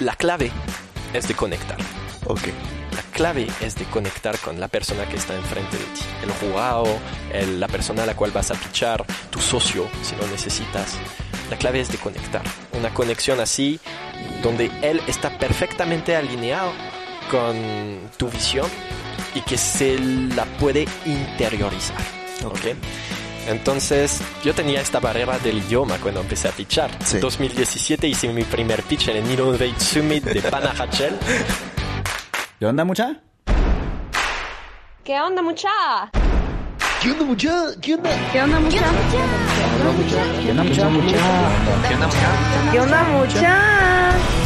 la clave es de conectar. Ok. La clave es de conectar con la persona que está enfrente de ti. El jugado, el- la persona a la cual vas a pichar, tu socio, si lo necesitas. La clave es de conectar. Una conexión así, donde él está perfectamente alineado con tu visión y que se la puede interiorizar. ¿ok? Entonces, yo tenía esta barrera del idioma cuando empecé a pichar. Sí. En 2017 hice mi primer pitch en el Innovate Summit de Panajachel. ¿Qué onda, mucha? ¿Qué onda, mucha? ¿Qué onda, mucha? ¿Qué onda? ¿Qué onda, mucha? ¿Qué onda, mucha? ¿Qué onda, mucha? ¿Qué onda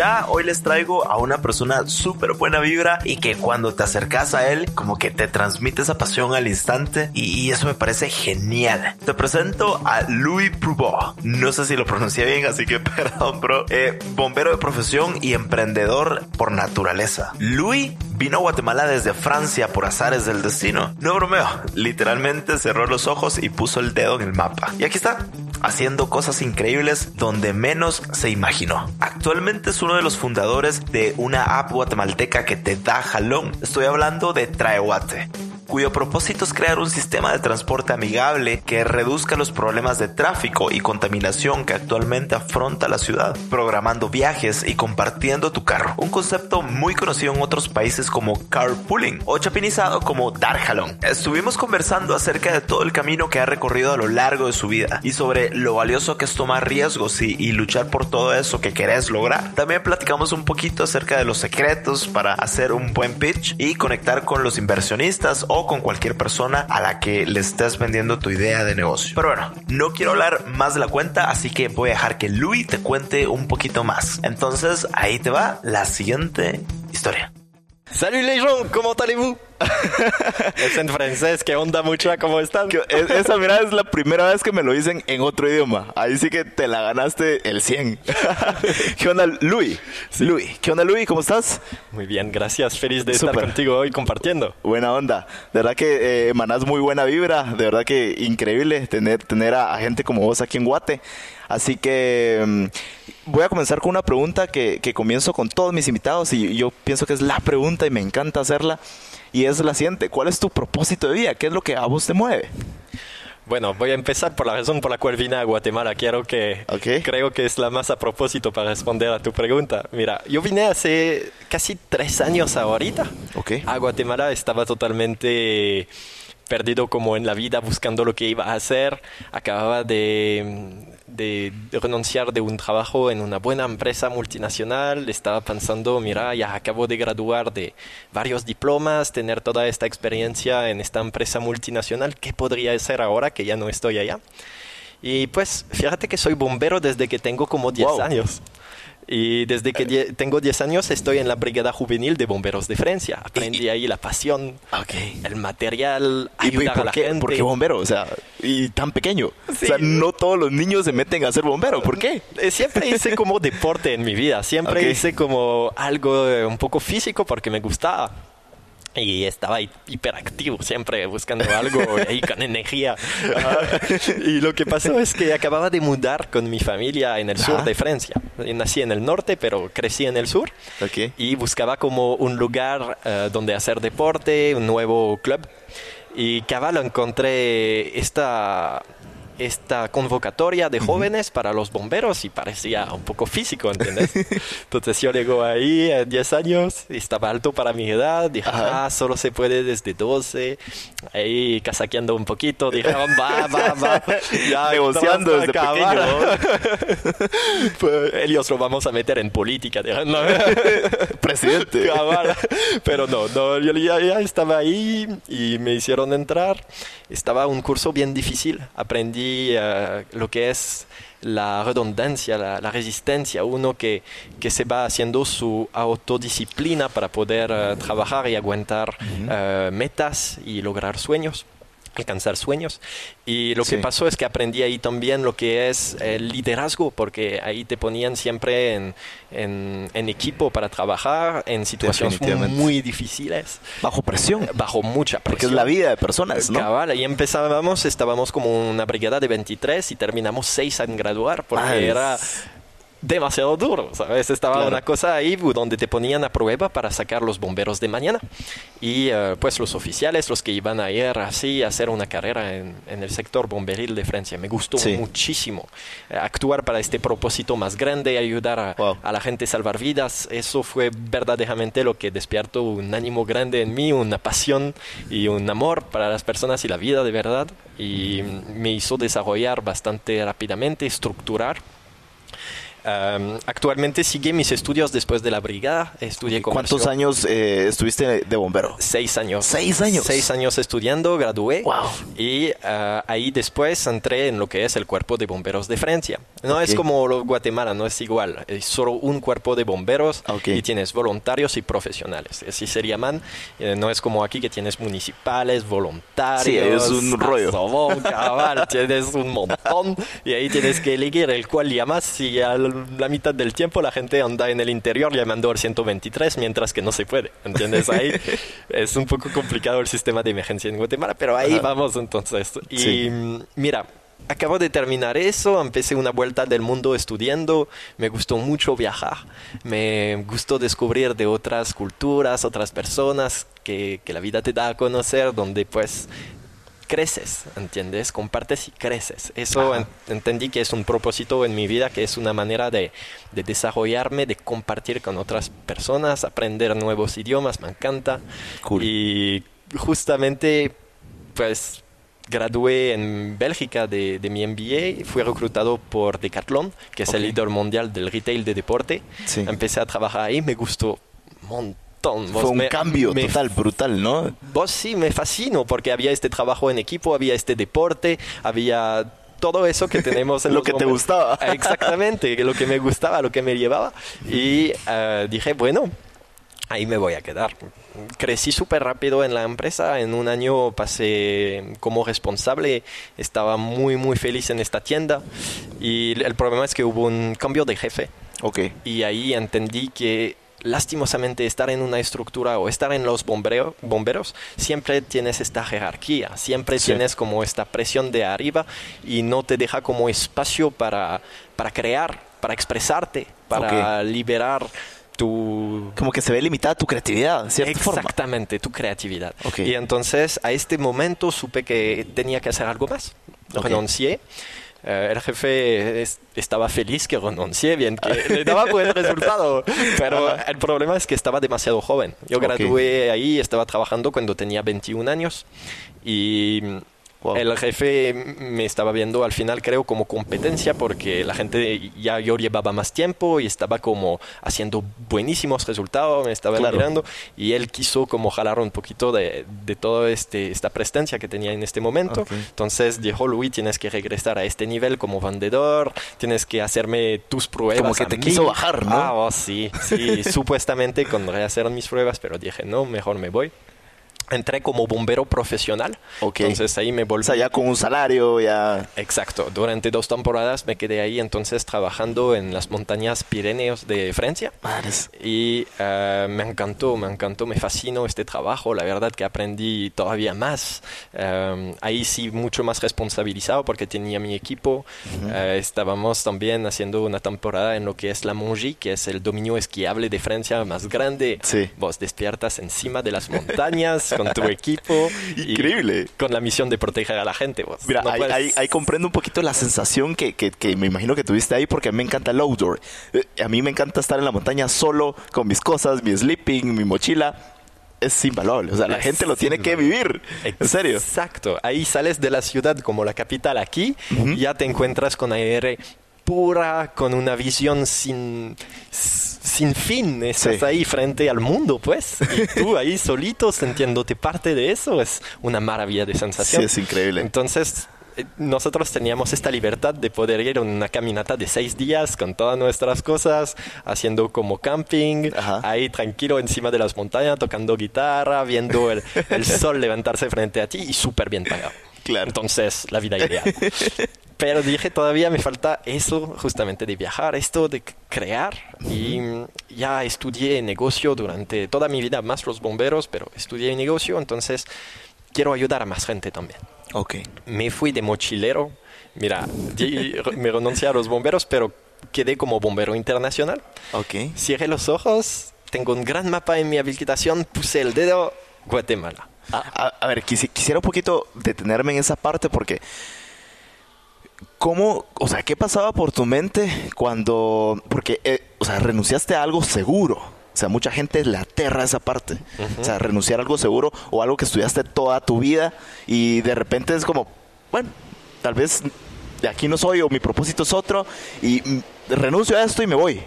Mucha, hoy les traigo a una persona súper buena vibra y que cuando te acercas a él, como que te transmite esa pasión al instante y, eso me parece genial. Te presento a Louis Prouveau. No sé si lo pronuncié bien, así que perdón, bro. Eh, bombero de profesión y emprendedor por naturaleza. Louis vino a Guatemala desde Francia por azares del destino. No bromeo, literalmente cerró los ojos y puso el dedo en el mapa. Y aquí está, haciendo cosas increíbles donde menos se imaginó. Actualmente es uno de los fundadores de una app guatemalteca que te da jalón. Estoy hablando de Traeguate cuyo propósito es crear un sistema de transporte amigable que reduzca los problemas de tráfico y contaminación que actualmente afronta la ciudad, programando viajes y compartiendo tu carro. Un concepto muy conocido en otros países como carpooling o chapinizado como dar jalón. Estuvimos conversando acerca de todo el camino que ha recorrido a lo largo de su vida y sobre lo valioso que es tomar riesgos y, y luchar por todo eso que querés lograr. También platicamos un poquito acerca de los secretos para hacer un buen pitch y conectar con los inversionistas o con cualquier persona a la que le estés vendiendo tu idea de negocio. Pero bueno, no quiero hablar más de la cuenta, así que voy a dejar que Louis te cuente un poquito más. Entonces, ahí te va la siguiente historia. Salut les gens, comment allez-vous? es en francés, ¿qué onda mucha? ¿Cómo están? Es- Esa, mira, es la primera vez que me lo dicen en otro idioma. Ahí sí que te la ganaste el 100. ¿Qué onda, Louis? Louis, ¿qué onda, Louis? ¿Cómo estás? Muy bien, gracias, feliz de estar Súper. contigo hoy compartiendo. Buena onda. De verdad que eh, emanás muy buena vibra. De verdad que increíble tener, tener a, a gente como vos aquí en Guate. Así que mm, voy a comenzar con una pregunta que, que comienzo con todos mis invitados y yo pienso que es la pregunta y me encanta hacerla. Y es la siguiente. ¿Cuál es tu propósito de vida? ¿Qué es lo que a vos te mueve? Bueno, voy a empezar por la razón por la cual vine a Guatemala. Quiero que creo que es la más a propósito para responder a tu pregunta. Mira, yo vine hace casi tres años ahorita. A Guatemala estaba totalmente perdido como en la vida buscando lo que iba a hacer. Acababa de, de renunciar de un trabajo en una buena empresa multinacional. Estaba pensando, mira, ya acabo de graduar de varios diplomas, tener toda esta experiencia en esta empresa multinacional. ¿Qué podría hacer ahora que ya no estoy allá? Y pues fíjate que soy bombero desde que tengo como 10 Wow. años. Y desde que die- tengo 10 años estoy en la Brigada Juvenil de Bomberos de Francia. Aprendí ahí la pasión, Ok. el material, ¿Y, y ayudar a por la qué, gente. por qué bombero? O sea, y tan pequeño. Sí. O sea, no todos los niños se meten a ser bombero. ¿Por qué? Eh, Siempre hice como deporte en mi vida, siempre Ok. hice como algo eh, un poco físico porque me gustaba. Y estaba hi- hiperactivo, siempre buscando algo ahí con energía. y lo que pasó es que acababa de mudar con mi familia en el sur Ajá. de Francia. Nací en el norte, pero crecí en el sur. Ok. Y buscaba como un lugar eh, donde hacer deporte, un nuevo club. Y cabal encontré esta, esta convocatoria de jóvenes para los bomberos y parecía un poco físico, ¿entendés? Entonces yo llego ahí a 10 años, estaba alto para mi edad, dije, Ajá. ah, solo se puede desde 12, ahí casaqueando un poquito, dije, "Ah, va, va, va. Ya, Negociando desde acabar". Pues, ellos lo vamos a meter en política. dije, "No". Presidente. Cabal. Pero no, no, yo ya, ya estaba ahí y me hicieron entrar estaba un curso bien difícil. Aprendí eh, lo que es la redundancia, la, la resistencia, uno que, que, se va haciendo su autodisciplina para poder uh, trabajar y aguantar uh, metas y lograr sueños alcanzar sueños. Y lo sí. que pasó es que aprendí ahí también lo que es el liderazgo, porque ahí te ponían siempre en, en, en equipo para trabajar en situaciones muy difíciles. Bajo presión. Bajo mucha presión. Porque es la vida de personas, ¿no? Cabal, ahí empezábamos, estábamos como una brigada de 23 y terminamos 6 en graduar, porque era demasiado duro, ¿sabes? Estaba Claro. una cosa ahí donde te ponían a prueba para sacar los bomberos de mañana. Y eh, pues los oficiales, los que iban a ir así a hacer una carrera en, en el sector bomberil de Francia. Me gustó Sí. muchísimo eh, actuar para este propósito más grande, ayudar a, Wow. a la gente a salvar vidas. Eso fue verdaderamente lo que despertó un ánimo grande en mí, una pasión y un amor para las personas y la vida de verdad. Y me hizo desarrollar bastante rápidamente, estructurar. Um, actualmente sigue mis estudios después de la brigada. Estudié ¿Cuántos años eh, estuviste de bombero? Seis años. ¿Seis años? Seis años estudiando, gradué. Wow. Y ah, ahí después entré en lo que es el cuerpo de bomberos de Francia. No Ok. es como Guatemala, no es igual. Es solo un cuerpo de bomberos Ok. y tienes voluntarios y profesionales. Así se llaman. Eh, no es como aquí que tienes municipales, voluntarios. Sí, es un rollo. Cabal, tienes un montón y ahí tienes que elegir el cual llamas y a la mitad del tiempo la gente anda en el interior llamando al 123 mientras que no se puede, ¿entiendes? Ahí es un poco complicado el sistema de emergencia en Guatemala, pero ahí Ajá. vamos entonces. Y Sí. mira, acabo de terminar eso, empecé una vuelta del mundo estudiando, me gustó mucho viajar, me gustó descubrir de otras culturas, otras personas que, que la vida te da a conocer, donde pues creces, ¿entiendes? Compartes y creces. Eso en- entendí que es un propósito en mi vida, que es una manera de, de desarrollarme, de compartir con otras personas, aprender nuevos idiomas, me encanta. Cool. Y justamente, pues, gradué en Bélgica de, de mi MBA, fui reclutado por Decathlon, que es el Ok. líder mundial del retail de deporte. Sí. Empecé a trabajar ahí, me gustó un montón. Vos Fue un me- cambio me total, brutal, ¿no? Vos sí, me fascino porque había este trabajo en equipo, había este deporte, había todo eso que tenemos en Lo los que te bomberos. gustaba. Exactamente, lo que me gustaba, lo que me llevaba. Y eh, dije, bueno, ahí me voy a quedar. Crecí súper rápido en la empresa, en un año pasé como responsable, estaba muy, muy feliz en esta tienda y el problema es que hubo un cambio de jefe Ok. y ahí entendí que lastimosamente estar en una estructura o estar en los bombreo- bomberos, siempre tienes esta jerarquía, siempre Sí. tienes como esta presión de arriba y no te deja como espacio para, para crear, para expresarte, para liberar tu... Como que se ve limitada tu creatividad, de cierta forma. Exactamente, tu creatividad. Ok. Y entonces a este momento supe que tenía que hacer algo más. Renuncié. Eh, el jefe es- estaba feliz que renuncié, bien, que le daba buen resultado, pero el problema es que estaba demasiado joven. Yo gradué ahí, estaba trabajando cuando tenía 21 años y Wow. el jefe me estaba viendo al final creo como competencia porque la gente ya yo llevaba más tiempo y estaba como haciendo buenísimos resultados, me estaba Claro. mirando y él quiso como jalar un poquito de, de toda este, esta presencia que tenía en este momento. Entonces dijo, Luis, tienes que regresar a este nivel como vendedor, tienes que hacerme tus pruebas. Como que te mí". quiso bajar, ¿no? Ah, oh, sí, sí, supuestamente con rehacer mis pruebas, pero dije, no, mejor me voy. Entré como bombero profesional, Ok. entonces ahí me volví O sea, ya con un salario, ya... Exacto, durante dos temporadas me quedé ahí entonces trabajando en las montañas Pirineos de Francia. Madres. y eh, me encantó, me encantó, me fascinó este trabajo, la verdad que aprendí todavía más, Eh, ahí sí mucho más responsabilizado porque tenía mi equipo, Eh, estábamos también haciendo una temporada en lo que es la Mongie, que es el dominio esquiable de Francia más grande, Sí. vos despiertas encima de las montañas con tu equipo y Increíble. con la misión de proteger a la gente. vos. Mira, No ahí, puedes- ahí- ahí comprendo un poquito la sensación que, que- que me imagino que tuviste ahí porque a mí me encanta el outdoor. Eh, A mí me encanta estar en la montaña solo, con mis cosas, mi sleeping, mi mochila. Es invaluable. O sea, la Es gente lo tiene que vivir. En serio. Exacto. Ahí sales de la ciudad como la capital aquí, ya te encuentras con aire pura, con una visión sin, sin fin. Estás Sí. ahí frente al mundo, pues. Y tú ahí solito, sintiéndote parte de eso, es una maravilla de sensación. Sí, es increíble. Entonces, eh, nosotros teníamos esta libertad de poder ir en una caminata de seis días con todas nuestras cosas, haciendo como camping, Ajá. ahí tranquilo encima de las montañas, tocando guitarra, viendo el, el sol levantarse frente a ti y súper bien pagado. Claro. Entonces, la vida ideal. Pero dije, todavía me falta eso justamente de viajar, esto de crear. Y ya estudié negocio durante toda mi vida, más los bomberos, pero estudié negocio, entonces quiero ayudar a más gente también. Ok. Me fui de mochilero. Mira, di- me renuncié a los bomberos, pero quedé como bombero internacional. Ok. Cierré los ojos, tengo un gran mapa en mi habilitación, puse el dedo, Guatemala. A, a ver, quisi- quisiera un poquito detenerme en esa parte porque... ¿Cómo, o sea, qué pasaba por tu mente cuando, porque, eh, o sea, renunciaste a algo seguro? O sea, mucha gente le aterra esa parte. O sea, renunciar a algo seguro o algo que estudiaste toda tu vida y de repente es como, bueno, tal vez de aquí no soy o mi propósito es otro y renuncio a esto y me voy.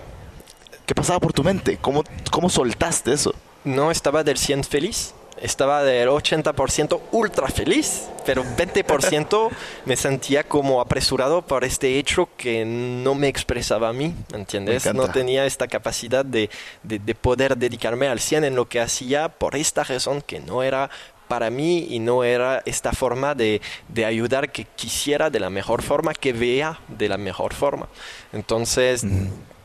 ¿Qué pasaba por tu mente? ¿Cómo, cómo soltaste eso? no estaba del 100 feliz, estaba del 80% ultra feliz, pero 20% me sentía como apresurado por este hecho que no me expresaba a mí, ¿entiendes? No tenía esta capacidad de, de- de poder dedicarme al 100 en lo que hacía por esta razón que no era para mí y no era esta forma de, de ayudar que quisiera de la mejor forma, que vea de la mejor forma. Entonces,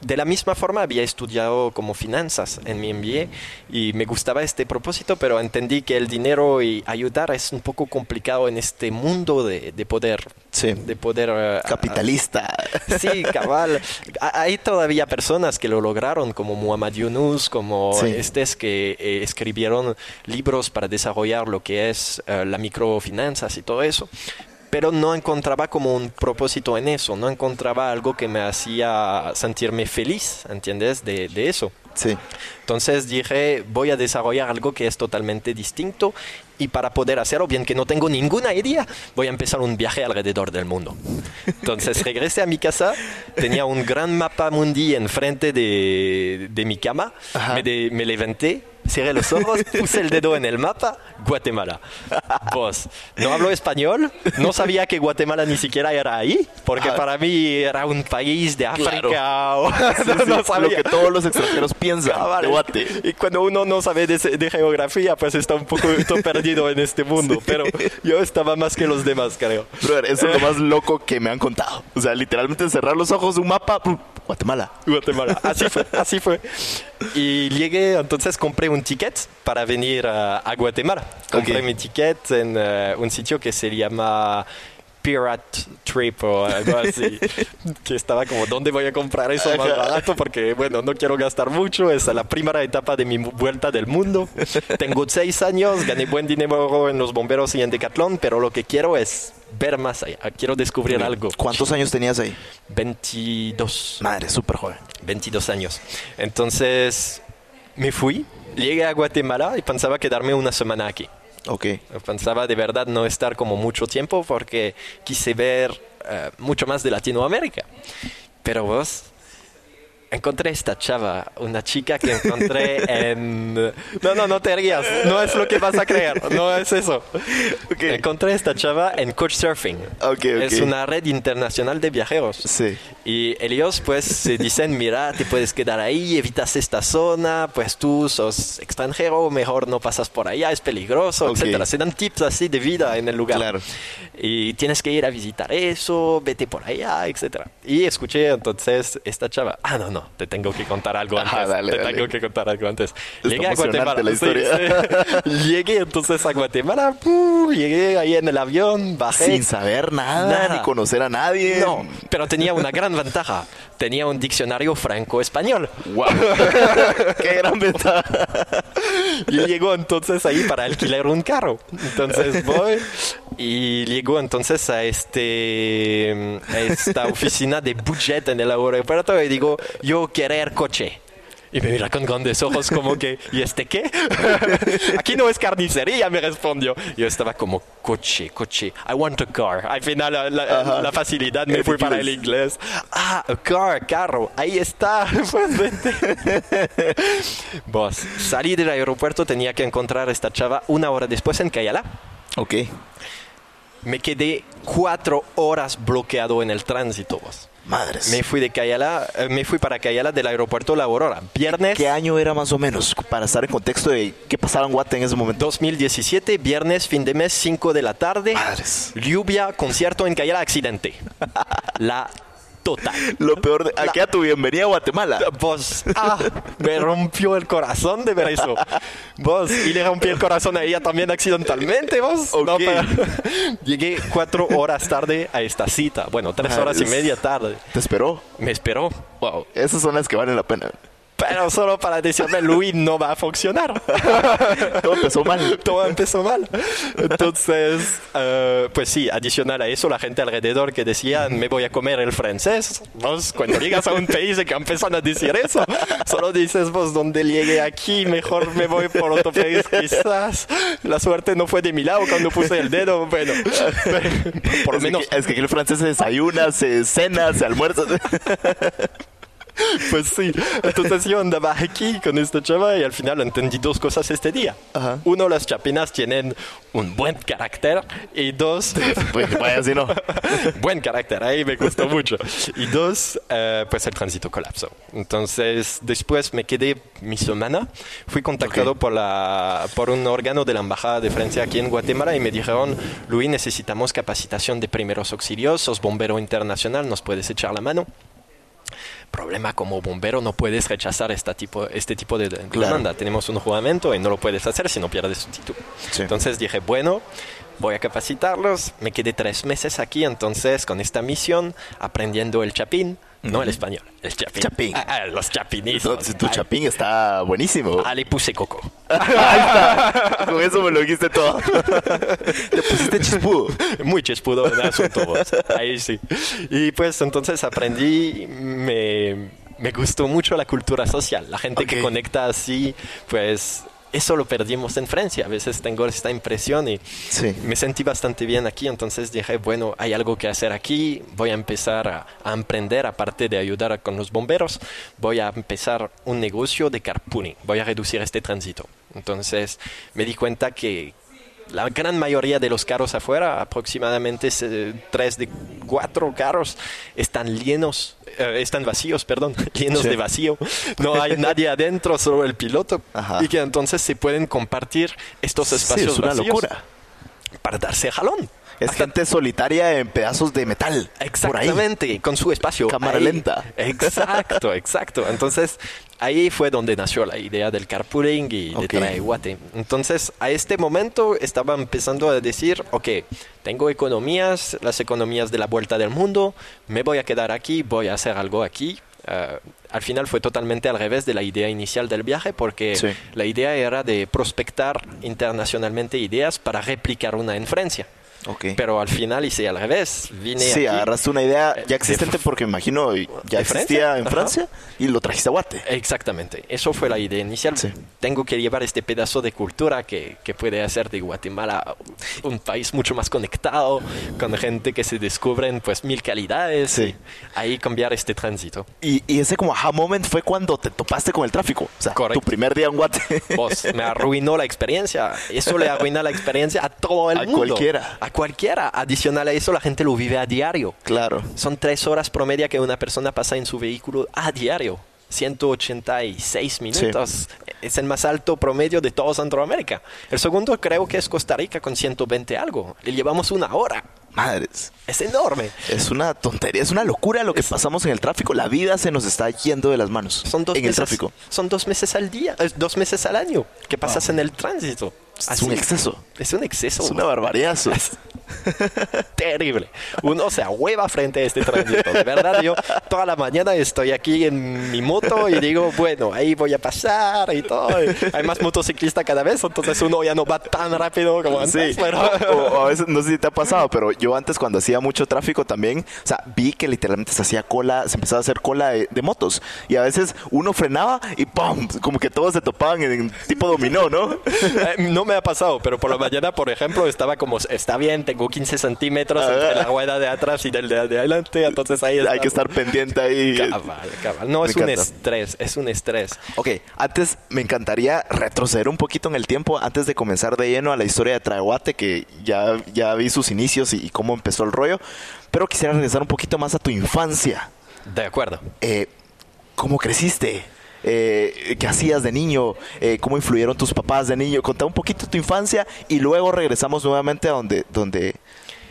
de la misma forma había estudiado como finanzas en mi MBA y me gustaba este propósito, pero entendí que el dinero y ayudar es un poco complicado en este mundo de, de poder. Sí. De poder... eh, Capitalista. Sí, cabal. Ha- Hay todavía personas que lo lograron, como Muhammad Yunus, como Sí. estos que eh, escribieron libros para desarrollar lo que es eh, la microfinanzas y todo eso. Pero no encontraba como un propósito en eso, no encontraba algo que me hacía sentirme feliz, ¿entiendes? De, de eso. Sí. Entonces dije, voy a desarrollar algo que es totalmente distinto y para poder hacerlo, bien que no tengo ninguna idea, voy a empezar un viaje alrededor del mundo. Entonces regresé a mi casa, tenía un gran mapa mundi enfrente de, de mi cama, me, de- me levanté, cerré los ojos, puse el dedo en el mapa, Guatemala. Pues, no hablo español, no sabía que Guatemala ni siquiera era ahí, porque Ah. para mí era un país de África. Claro. o- Sí, no, sí, no lo sabía. que todos los extranjeros piensan. Ah, vale. de Guate. Y cuando uno no sabe de, de geografía, pues está un poco todo perdido en este mundo. Pero yo estaba más que los demás, creo. Brother, eso es lo más loco que me han contado. O sea, literalmente cerrar los ojos, un mapa. Guatemala. Guatemala. Así fue, así fue. Y llegué, entonces compré un ticket para venir a, Guatemala. Compré Ok. mi ticket en eh, un sitio que se llama Pirate Trip o algo así. que estaba como, ¿dónde voy a comprar eso más barato? Porque, bueno, no quiero gastar mucho. Es la primera etapa de mi vuelta del mundo. Tengo seis años, gané buen dinero en los bomberos y en Decathlon, pero lo que quiero es ver más allá. Quiero descubrir algo. ¿Cuántos años tenías ahí? 22. Madre, súper joven. 22 años. Entonces me fui, llegué a Guatemala y pensaba quedarme una semana aquí. Ok. Pensaba de verdad no estar como mucho tiempo porque quise ver eh, mucho más de Latinoamérica. Pero vos, encontré esta chava, una chica que encontré en... No, no, no te rías, no es lo que vas a creer, no es eso. Ok. Encontré esta chava en Couchsurfing. Ok, ok. Es una red internacional de viajeros. Sí. Y ellos pues se dicen, mira, te puedes quedar ahí, evitas esta zona, pues tú sos extranjero, mejor no pasas por allá, es peligroso, etcétera. Se dan tips así de vida en el lugar. Claro. Y tienes que ir a visitar eso, vete por allá, etcétera. Y escuché entonces esta chava, ah, no, no, te tengo que contar algo antes. Ajá, dale, te dale. tengo que contar algo antes. Está Llegué a Guatemala. la historia. sí, sí. Llegué entonces a Guatemala, ¡pum! llegué ahí en el avión, bajé. Sin saber nada, Nada. ni conocer a nadie. No, pero tenía una gran ventaja. Tenía un diccionario franco-español. Wow. Qué gran ventaja. Y llegó entonces ahí para alquilar un carro. Entonces voy y llego entonces a, este, a esta oficina de budget en el aeropuerto y digo, yo querer coche. Y me mira con grandes ojos como que, ¿y este qué? Aquí no es carnicería, me respondió. Yo estaba como, coche, coche, I want a car. Al final la, la- la facilidad me fui para el inglés. Ah, a car, carro, ahí está. Pues. Vos, salí del aeropuerto, tenía que encontrar a esta chava una hora después en Cayala. Ok. Me quedé cuatro horas bloqueado en el tránsito, vos. Madres. Me fui de Cayala, eh, me fui para Cayala del aeropuerto La Aurora. Viernes ¿Qué año era más o menos? Para estar en contexto de qué pasaba en Guate en ese momento. 2017, viernes, fin de mes, 5 de la tarde. Madres. Lluvia, concierto en Cayala, accidente. La total. Lo peor de... Aquí a tu bienvenida a Guatemala. Vos, ah, me rompió el corazón de ver eso. Vos, y le rompí el corazón a ella también accidentalmente, vos. No, Ok. pero- llegué cuatro horas tarde a esta cita. Bueno, tres horas y media tarde. Te esperó. Me esperó. Wow. Esas son las que valen la pena. Pero solo para decirme, Luis, no va a funcionar. Todo empezó mal. Todo empezó mal. Entonces, eh, pues sí, adicional a eso, la gente alrededor que decía, me voy a comer el francés. Vos, cuando llegas a un país que empiezan a decir eso, solo dices, vos, donde llegue aquí, mejor me voy por otro país quizás. La suerte no fue de mi lado cuando puse el dedo. Bueno, por lo es, menos que, es que aquí el francés se desayuna, se cena, se almuerza. Pues sí, entonces yo andaba aquí con esta chava y al final entendí dos cosas este día. Ajá. Uno, las chapinas tienen un buen carácter y dos, pues vaya si no. buen carácter, ahí me costó mucho. Y dos, eh, pues el tránsito colapsó. Entonces después me quedé mi semana, fui contactado Ok. por, la, por un órgano de la Embajada de Francia aquí en Guatemala y me dijeron, Luis, necesitamos capacitación de primeros auxilios, sos bombero internacional, nos puedes echar la mano problema como bombero no puedes rechazar esta tipo, este tipo de, de Claro. demanda. Tenemos un juramento y no lo puedes hacer si no pierdes tu título. Sí. Entonces dije, bueno, voy a capacitarlos. Me quedé tres meses aquí, entonces con esta misión, aprendiendo el chapín, no el español, el chapín. Chapín. Ah, ah, los chapinistas. Entonces, tu chapín está buenísimo. Ah, le puse coco. Con eso me lo dijiste todo. Te pusiste chispudo. Muy chispudo en asunto, vos. Ahí sí. Y pues entonces aprendí, me, me gustó mucho la cultura social. La gente que conecta así, pues eso lo perdimos en Francia. A veces tengo esta impresión y Sí. me sentí bastante bien aquí. Entonces dije, bueno, hay algo que hacer aquí. Voy a empezar a, a emprender, aparte de ayudar con los bomberos, voy a empezar un negocio de carpooling. Voy a reducir este tránsito. Entonces me di cuenta que la gran mayoría de los carros afuera, aproximadamente eh, tres de cuatro carros, están llenos, eh, están vacíos, perdón, llenos Sí. de vacío. No hay nadie adentro, solo el piloto. Ajá. Y que entonces se pueden compartir estos Sí, espacios es una vacíos locura. para darse jalón. Es gente solitaria en pedazos de metal. Por ahí. Exactamente, con su espacio. Cámara Ahí- lenta. Exacto, exacto. Entonces, ahí fue donde nació la idea del carpooling y Ok. de Traiguate. Entonces, a este momento estaba empezando a decir, ok, tengo economías, las economías de la vuelta del mundo, me voy a quedar aquí, voy a hacer algo aquí. Eh, al final fue totalmente al revés de la idea inicial del viaje porque Sí. la idea era de prospectar internacionalmente ideas para replicar una en Francia. Ok. Pero al final hice al revés. Vine Sí, aquí- agarraste una idea eh, ya existente de- porque me imagino ya ¿De existía Francia? en Ajá. Francia y lo trajiste a Guate. Exactamente, eso fue la idea inicial. Sí. Tengo que llevar este pedazo de cultura que, que puede hacer de Guatemala un país mucho más conectado, con gente que se descubren pues mil calidades. Sí. y ahí cambiar este tránsito. Y, y ese como aha moment fue cuando te topaste con el tráfico. O sea, Correcto. tu primer día en Guate. Vos, me arruinó la experiencia. Eso le arruina la experiencia a todo el A mundo. cualquiera. A cualquiera. Adicional a eso, la gente lo vive a diario. claro. Son tres horas promedio que una persona pasa en su vehículo a diario. 186 minutos. Es el más alto promedio de todo Centroamérica. El segundo creo que es Costa Rica con 120 algo. Le llevamos una hora. Madres. Es enorme. Es una tontería, es una locura lo que pasamos en el tráfico. La vida se nos está yendo de las manos Son dos en el meses, tráfico. Son dos meses al día, eh, dos meses al año que pasas en el tránsito. Es un exceso. Es un exceso. Es una barbaridad. terrible. Uno se ahueva frente a este tránsito. De verdad, yo toda la mañana estoy aquí en mi moto y digo, bueno, ahí voy a pasar y todo. Hay más motociclistas cada vez, entonces uno ya no va tan rápido como antes. Sí, pero- o, o a veces no sé si te ha pasado, pero yo antes cuando hacía mucho tráfico también, o sea, vi que literalmente se hacía cola, se empezaba a hacer cola de, de motos y a veces uno frenaba y ¡pum! Como que todos se topaban en, en tipo dominó, ¿no? Eh, no me ha pasado, pero por la mañana, por ejemplo, estaba como, está bien, tengo 15 centímetros entre la rueda de atrás y del de adelante, entonces ahí está. Hay que estar pendiente ahí. Cabal, cabal. No, Me es un estrés, es un estrés. Ok, antes me encantaría retroceder un poquito en el tiempo antes de comenzar de lleno a la historia de Traehuate, que ya, ya vi sus inicios y, y cómo empezó el rollo, pero quisiera regresar un poquito más a tu infancia. De acuerdo. Eh, ¿Cómo creciste? Eh, ¿Qué hacías de niño? Eh, ¿Cómo influyeron tus papás de niño? Contá un poquito tu infancia y luego regresamos nuevamente a donde, donde,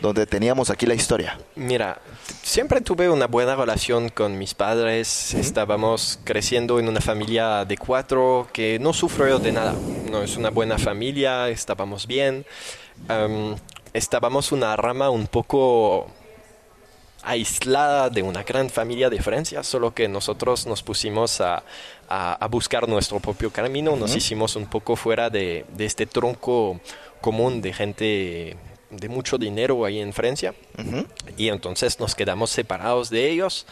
donde teníamos aquí la historia. Mira, siempre tuve una buena relación con mis padres. Estábamos creciendo en una familia de cuatro que no sufrió de nada. No es una buena familia, estábamos bien. Am, estábamos una rama un poco aislada de una gran familia de Francia, solo que nosotros nos pusimos a, a- a buscar nuestro propio camino, nos hicimos un poco fuera de, de este tronco común de gente de mucho dinero ahí en Francia y entonces nos quedamos separados de ellos.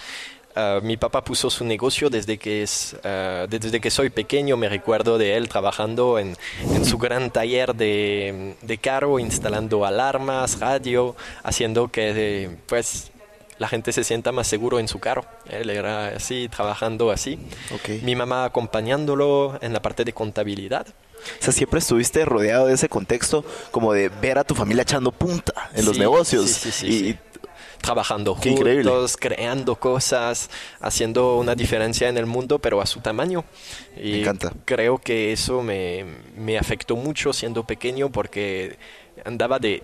Ah, mi papá puso su negocio desde que, es, ah, desde que soy pequeño. Me recuerdo de él trabajando en, en su gran taller de, de carro, instalando alarmas, radio, haciendo que eh, pues, la gente se sienta más seguro en su carro. Él era así, trabajando así. Mi mamá acompañándolo en la parte de contabilidad. O sea, siempre estuviste rodeado de ese contexto como de ver a tu familia echando punta en los negocios. sí, sí, sí, y, trabajando Qué increíble. juntos, creando cosas, haciendo una diferencia en el mundo, pero a su tamaño. Y Me encanta. creo que eso me, me afectó mucho siendo pequeño porque andaba de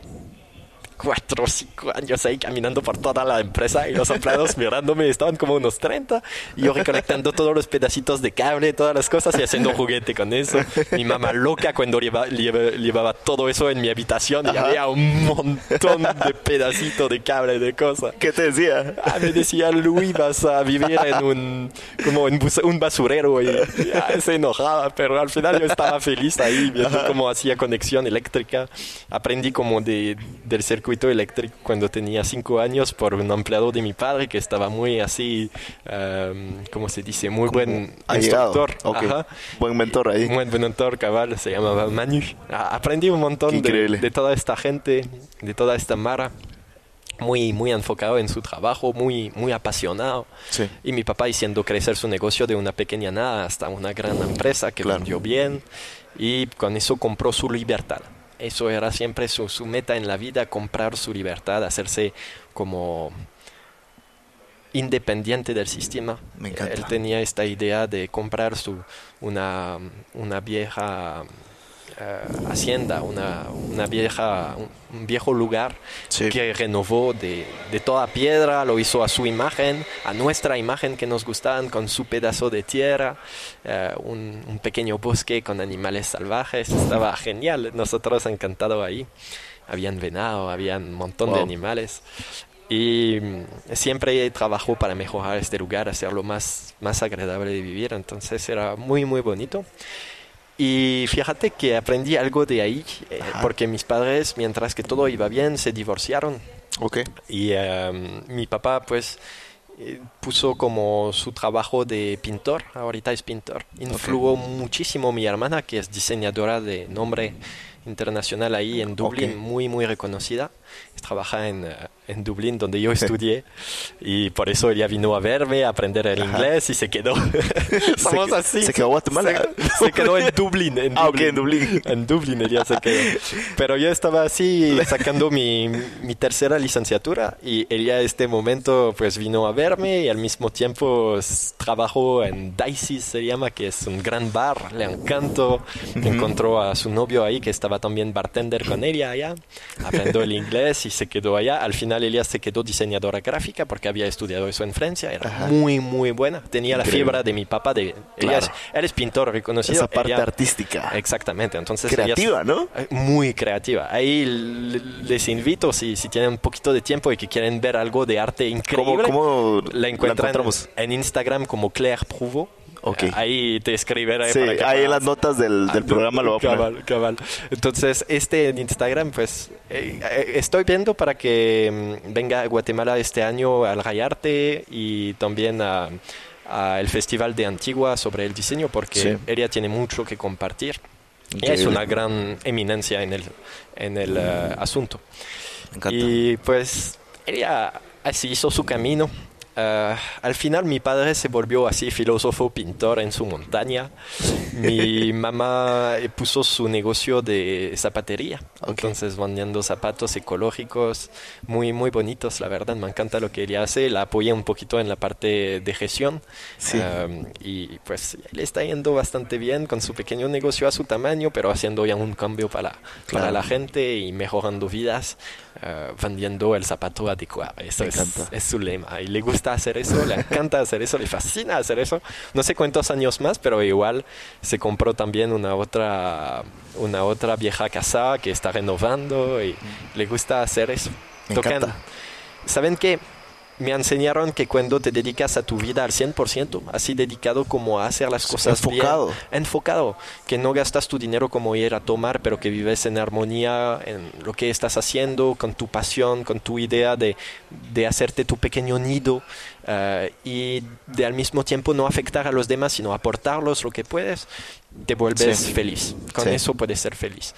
cuatro o cinco años ahí caminando por toda la empresa y los empleados mirándome, estaban como unos 30 y yo recolectando todos los pedacitos de cable, todas las cosas y haciendo juguete con eso. Mi mamá loca cuando lleva- lleva- llevaba todo eso en mi habitación y Ajá. había un montón de pedacitos de cable, de cosas. ¿Qué te decía? Ah, me decía Luis vas a vivir en un como en un basurero y ya, se enojaba pero al final yo estaba feliz ahí viendo cómo hacía conexión eléctrica aprendí como de, del circuito eléctrico cuando tenía cinco años por un empleado de mi padre que estaba muy así um, cómo se dice muy buen instructor Ok. Ajá. Buen mentor ahí. Buen mentor cabal, se llamaba Manu. Aprendí un montón de, de toda esta gente, de toda esta mara. Muy, muy enfocado en su trabajo, muy, muy apasionado. Sí. Y mi papá haciendo crecer su negocio de una pequeña nada hasta una gran empresa que Claro. vendió bien. Y con eso compró su libertad. Eso era siempre su, su meta en la vida, comprar su libertad, hacerse como independiente del sistema. Me encanta. Él tenía esta idea de comprar su, una, una vieja eh, hacienda, una, una vieja, un, un viejo lugar Sí. que renovó de, de toda piedra, lo hizo a su imagen, a nuestra imagen que nos gustaban, con su pedazo de tierra, eh, un, un pequeño bosque con animales salvajes, estaba genial, nosotros encantados ahí. Habían venado, habían un montón de animales. Y mm, siempre trabajó para mejorar este lugar, hacerlo más, más agradable de vivir. Entonces era muy, muy bonito. Y fíjate que aprendí algo de ahí, eh, porque mis padres, mientras que todo iba bien, se divorciaron. Ok. Y em, mi papá, pues, eh, puso como su trabajo de pintor, ahorita es pintor. Influyó muchísimo mi hermana, que es diseñadora de nombre internacional ahí en Dublín, muy, muy reconocida. Trabaja en, eh, en Dublín, donde yo estudié, y por eso ella vino a verme, a aprender el inglés y se quedó. Somos que- así. se quedó en Guatemala. Se, se quedó en Dublín. En Ah, ok, en Dublín. en Dublín ella se quedó. Pero yo estaba así sacando mi, mi tercera licenciatura y ella este momento pues vino a verme y al mismo tiempo trabajó en Dicey's se llama, que es un gran bar, le encantó. Encontró a su novio ahí que estaba también bartender con ella allá, aprendió el inglés y se quedó allá. Al final ella se quedó diseñadora gráfica porque había estudiado eso en Francia, era muy, muy buena. Tenía la fibra de mi papá, de, ella Claro. es- él es pintor reconocido. Esa parte ella- artística. Exactamente, entonces Creativa, ¿no? eh, Muy creativa. Ahí les invito, si, si tienen un poquito de tiempo y que quieren ver algo de arte increíble, cómo la la encuentran encontramos? en Instagram como Claire Prouveau. Ok. Eh, Ahí te escribiré Sí, para que ahí en las notas del, del Ah, programa lo voy a poner. cabal, cabal. Entonces, este en Instagram, pues eh, eh, estoy viendo para que mm, venga a Guatemala este año al Rayarte y también a, a el Festival de Antigua sobre el diseño, porque Sí. ella tiene mucho que compartir. Y es una gran eminencia en el, en el eh, asunto. Me encanta. Y pues ella así hizo su camino. Ah, al final mi padre se volvió así filósofo, pintor en su montaña. Mi mamá eh, puso su negocio de zapatería, entonces vendiendo zapatos ecológicos, muy muy bonitos, la verdad, me encanta lo que ella hace, la apoyé un poquito en la parte de gestión Sí. Ah, y pues le está yendo bastante bien con su pequeño negocio a su tamaño, pero haciendo ya un cambio para, para la gente y mejorando vidas, ah, vendiendo el zapato adecuado. Eso Me es, es su lema. Y le gusta hacer eso, le encanta hacer eso, le fascina hacer eso. No sé cuántos años más, pero igual se compró también una otra, una otra vieja casa que está renovando y le gusta hacer eso. Me Tocan- encanta. ¿Saben qué? Me enseñaron que cuando te dedicas a tu vida al 100%, así dedicado como a hacer las cosas Enfocado. bien, enfocado, que no gastas tu dinero como ir a tomar, pero que vives en armonía en lo que estás haciendo, con tu pasión, con tu idea de, de hacerte tu pequeño nido eh, y de al mismo tiempo no afectar a los demás, sino aportarlos lo que puedes, te vuelves Sí. feliz. Con Sí. eso puedes ser feliz.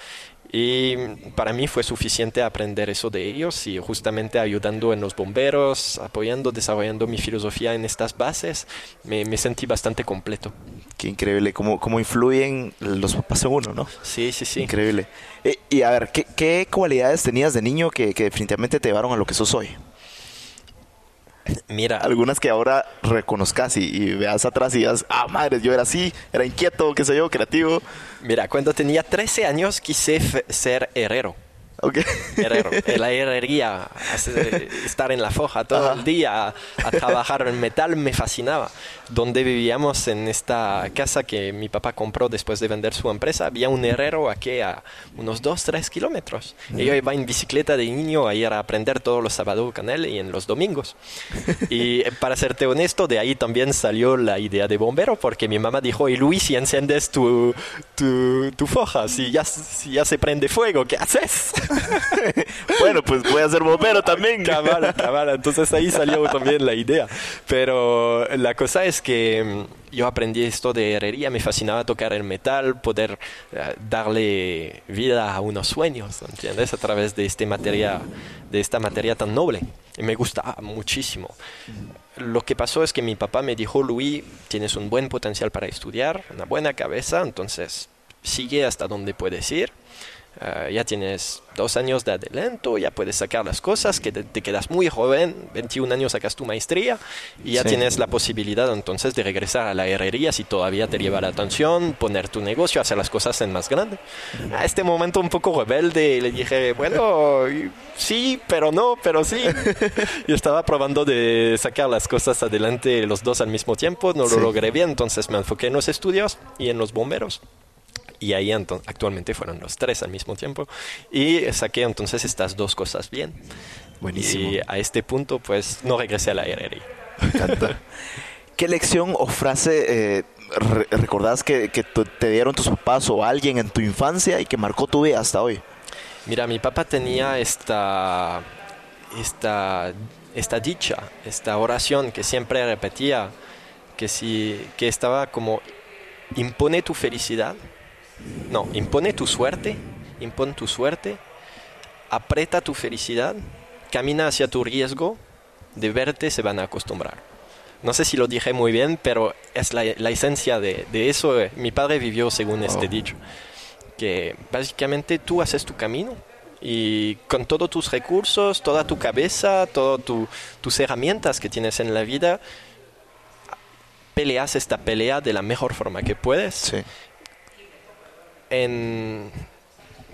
Y para mí fue suficiente aprender eso de ellos y justamente ayudando en los bomberos, apoyando, desarrollando mi filosofía en estas bases, me, me sentí bastante completo. Qué increíble cómo, cómo influyen los papás en uno, ¿no? Sí, sí, sí. Increíble. Eh, y a ver, ¿qué, qué cualidades tenías de niño que, que definitivamente te llevaron a lo que sos hoy? Mira, Algunas que ahora reconozcas y, y veas atrás y digas, ah, madre, yo era así, era inquieto, qué sé yo, creativo. mira, cuando tenía 13 años quise ser herrero. Ok. herrero, en la herrería, estar en la foja todo Ajá. el día, a, a trabajar en metal, me fascinaba. Donde vivíamos en esta casa que mi papá compró después de vender su empresa, había un herrero aquí a unos 2, 3 kilómetros. Y yo iba en bicicleta de niño a ir a aprender todos los sábados con él y en los domingos. Y eh, para serte honesto, de ahí también salió la idea de bombero, porque mi mamá dijo, y Luis, si enciendes tu, tu, tu foja, si ya, si ya se prende fuego, ¿qué haces? bueno, pues voy a ser bombero también. Cabal, cabal. Entonces ahí salió también la idea. Pero la cosa es que mm, yo aprendí esto de herrería, me fascinaba tocar el metal, poder eh, darle vida a unos sueños, ¿entiendes? A través de, este materia, de esta materia tan noble. Y me gustaba muchísimo. Lo que pasó es que mi papá me dijo, Luis, tienes un buen potencial para estudiar, una buena cabeza, entonces sigue hasta donde puedes ir. Ah, ya tienes dos años de adelanto, ya puedes sacar las cosas, que te, te quedas muy joven, 21 años sacas tu maestría y ya Sí. tienes la posibilidad entonces de regresar a la herrería si todavía te lleva la atención, poner tu negocio, hacer las cosas en más grande. A este momento un poco rebelde le dije, bueno, y- sí, pero no, pero sí. Yo estaba probando de sacar las cosas adelante los dos al mismo tiempo, no Sí. lo logré bien, entonces me enfoqué en los estudios y en los bomberos. Y ahí actualmente fueron los tres al mismo tiempo. Y saqué entonces estas dos cosas bien. Buenísimo. Y a este punto, pues, no regresé a la herrería. Me encanta. ¿Qué lección o frase eh, re- recordás que, que te dieron tus papás o alguien en tu infancia y que marcó tu vida hasta hoy? Mira, mi papá tenía esta, esta, esta dicha, esta oración que siempre repetía, que, si, que estaba como, impone tu felicidad, no, impone tu suerte, impone tu suerte, aprieta tu felicidad, camina hacia tu riesgo, de verte se van a acostumbrar. No sé si lo dije muy bien, pero es la, la esencia de, de eso. Mi padre vivió según este dicho que básicamente tú haces tu camino y con todos tus recursos, toda tu cabeza, todas tus herramientas que tienes en la vida, peleas esta pelea de la mejor forma que puedes Sí. En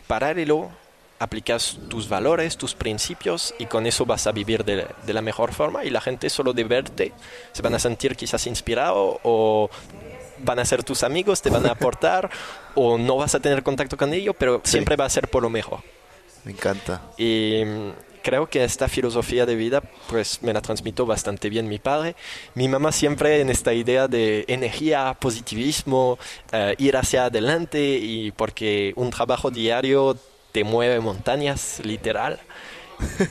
paralelo aplicas tus valores, tus principios y con eso vas a vivir de, de la mejor forma y la gente solo de verte se van a sentir quizás inspirado o van a ser tus amigos, te van a aportar o no vas a tener contacto con ellos, pero Sí. siempre va a ser por lo mejor. Me encanta. Y creo que esta filosofía de vida pues me la transmitió bastante bien mi padre. Mi mamá siempre en esta idea de energía, positivismo, eh, ir hacia adelante y porque un trabajo diario te mueve montañas, literal.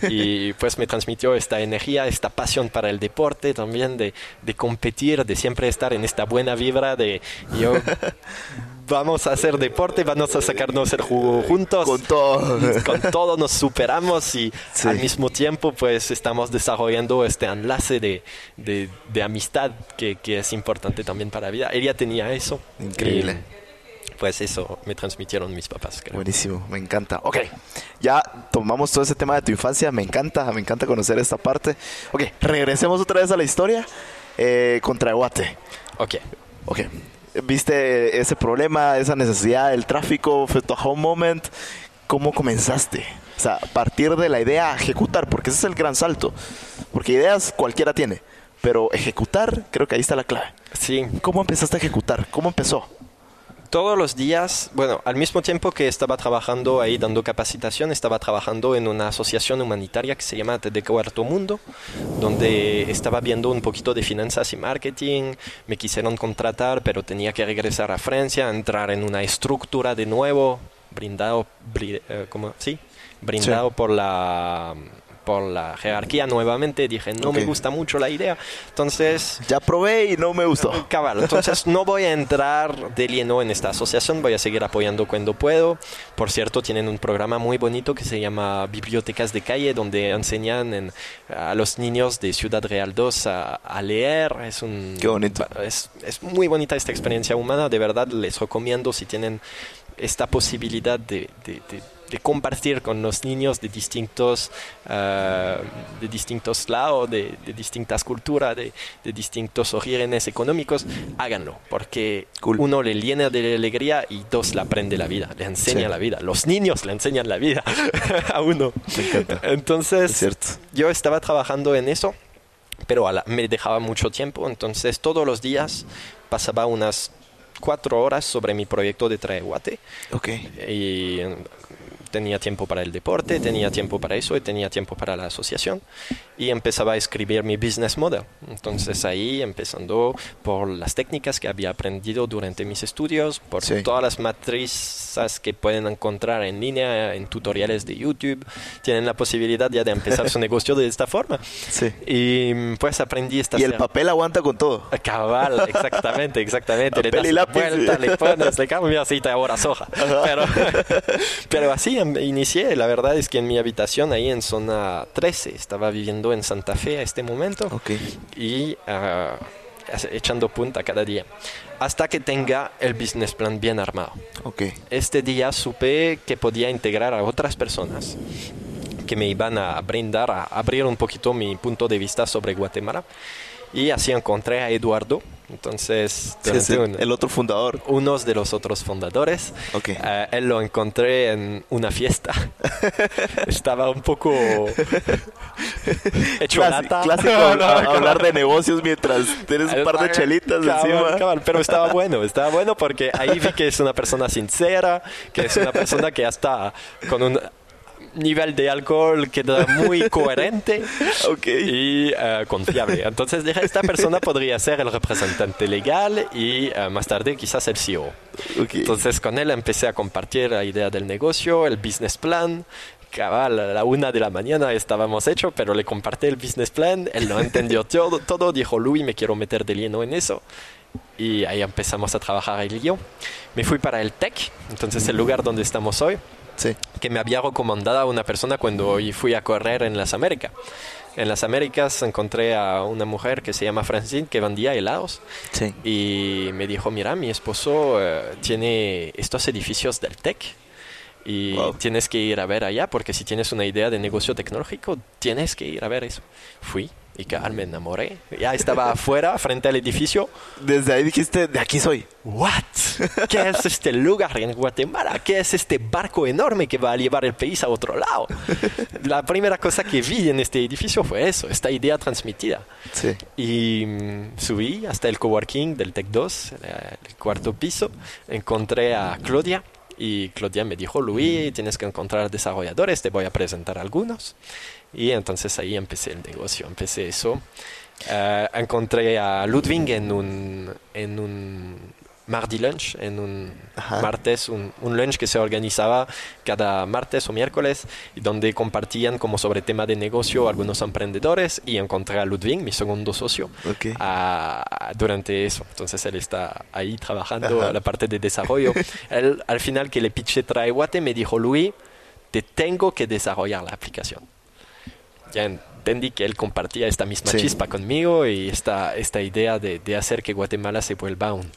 Y pues me transmitió esta energía, esta pasión para el deporte también, de, de competir, de siempre estar en esta buena vibra de yo vamos a hacer deporte, vamos a sacarnos el jugo juntos Con todo. con todo nos superamos y Sí. al mismo tiempo pues estamos desarrollando este enlace de, de- de amistad que, que es importante también para la vida. Ella tenía eso. Increíble. Y, pues eso me transmitieron mis papás. creo. Buenísimo, me encanta. Ok, ya tomamos todo ese tema de tu infancia, me encanta, me encanta conocer esta parte. Ok, regresemos otra vez a la historia eh, contra Guate. Ok. Ok, viste ese problema, esa necesidad del tráfico, fue tu home moment. ¿Cómo comenzaste? O sea, partir de la idea a ejecutar, porque ese es el gran salto. Porque ideas cualquiera tiene, pero ejecutar, creo que ahí está la clave. Sí, ¿Cómo empezaste a ejecutar? ¿Cómo empezó? Todos los días, bueno, al mismo tiempo que estaba trabajando ahí dando capacitación, estaba trabajando en una asociación humanitaria que se llama de Cuarto Mundo, donde estaba viendo un poquito de finanzas y marketing, me quisieron contratar, pero tenía que regresar a Francia, entrar en una estructura de nuevo, brindado, bri- eh, ¿cómo? Sí, brindado por la por la jerarquía nuevamente, dije, no me Ok. gusta mucho la idea, entonces Ya probé y no me gustó. Cabal, entonces no voy a entrar de lleno en esta asociación, voy a seguir apoyando cuando puedo. Por cierto, tienen un programa muy bonito que se llama Bibliotecas de Calle, donde enseñan en- a los niños de Ciudad Real 2 a, a leer. Es, un, Qué bonito. Es, es muy bonita esta experiencia humana, de verdad les recomiendo si tienen esta posibilidad de, de- de- de compartir con los niños de distintos, ah, de distintos lados, de, de distintas culturas, de, de distintos orígenes económicos, háganlo, porque Cool. uno le llena de alegría y dos le aprende la vida, le enseña Sí. la vida. Los niños le enseñan la vida a uno. Entonces, Es cierto. yo estaba trabajando en eso, pero a la- me dejaba mucho tiempo, entonces todos los días pasaba unas cuatro horas sobre mi proyecto de Traeguate Ok. y eh, tenía tiempo para el deporte, tenía tiempo para eso y tenía tiempo para la asociación y empezaba a escribir mi business model. Entonces ahí empezando por las técnicas que había aprendido durante mis estudios, por Sí. todas las matrices que pueden encontrar en línea, en tutoriales de YouTube, tienen la posibilidad ya de empezar su negocio de esta forma. Sí. Y pues aprendí esta Y el papel aguanta con todo. Cabal, exactamente, exactamente. Le Papel y das lápiz. vuelta, le pones, le cambias y te ahorras hoja. Pero, pero así inicié. La verdad es que en mi habitación, ahí en zona 13, estaba viviendo en Santa Fe a este momento Ok. y hace- echando punta cada día. Hasta que tenga el business plan bien armado. Ok. Este día supe que podía integrar a otras personas que me iban a brindar, a abrir un poquito mi punto de vista sobre Guatemala. Y así encontré a Eduardo. Entonces, Sí, un- el otro fundador. unos de los otros fundadores. Eh, él lo encontré en una fiesta. Estaba un poco hecho Clasi- lata. clásico No, no, a- cabal. hablar de negocios mientras tienes un par de chelitas Cabal, encima. cabal, pero estaba bueno, estaba bueno porque ahí vi que es una persona sincera, que es una persona que hasta con un nivel de alcohol que era muy coherente Ok. y eh, confiable. Entonces dije, esta persona podría ser el representante legal y eh, más tarde quizás el CEO. Ok. Entonces con él empecé a compartir la idea del negocio, el business plan. Cabal, a la una de la mañana estábamos hechos, pero le compartí el business plan, él lo entendió todo, todo, dijo, Luis, me quiero meter de lleno en eso. Y ahí empezamos a trabajar y yo. Me fui para el TEC, entonces el lugar donde estamos hoy, Sí. que me había recomendado una persona cuando fui a correr en las Américas. En las Américas encontré a una mujer que se llama Francine que vendía helados Sí. y me dijo, mira, mi esposo eh, tiene estos edificios del TEC y Wow. tienes que ir a ver allá porque si tienes una idea de negocio tecnológico, tienes que ir a ver eso. Fui y cabal me enamoré. Ya estaba afuera, frente al edificio. Desde ahí dijiste, de aquí soy. ¿What? ¿Qué es este lugar en Guatemala? ¿Qué es este barco enorme que va a llevar el país a otro lado? La primera cosa que vi en este edificio fue eso, esta idea transmitida. Sí. Y mm, subí hasta el coworking del Tech 2, eh, el cuarto piso. Encontré a Claudia y Claudia me dijo, Luis, tienes que encontrar desarrolladores, te voy a presentar algunos. Y entonces ahí empecé el negocio, empecé eso. Eh, encontré a Ludwig en un, en un Mardi Lunch, en un Ajá. martes, un, un lunch que se organizaba cada martes o miércoles, donde compartían como sobre tema de negocio algunos emprendedores, y encontré a Ludwig, mi segundo socio, Ok. a- durante eso. Entonces él está ahí trabajando Ajá. la parte de desarrollo. él, al final que le pitché Traeguate, me dijo, Luis, te tengo que desarrollar la aplicación. Ya entendí que él compartía esta misma Sí. chispa conmigo y esta, esta idea de, de hacer que Guatemala se vuelva un,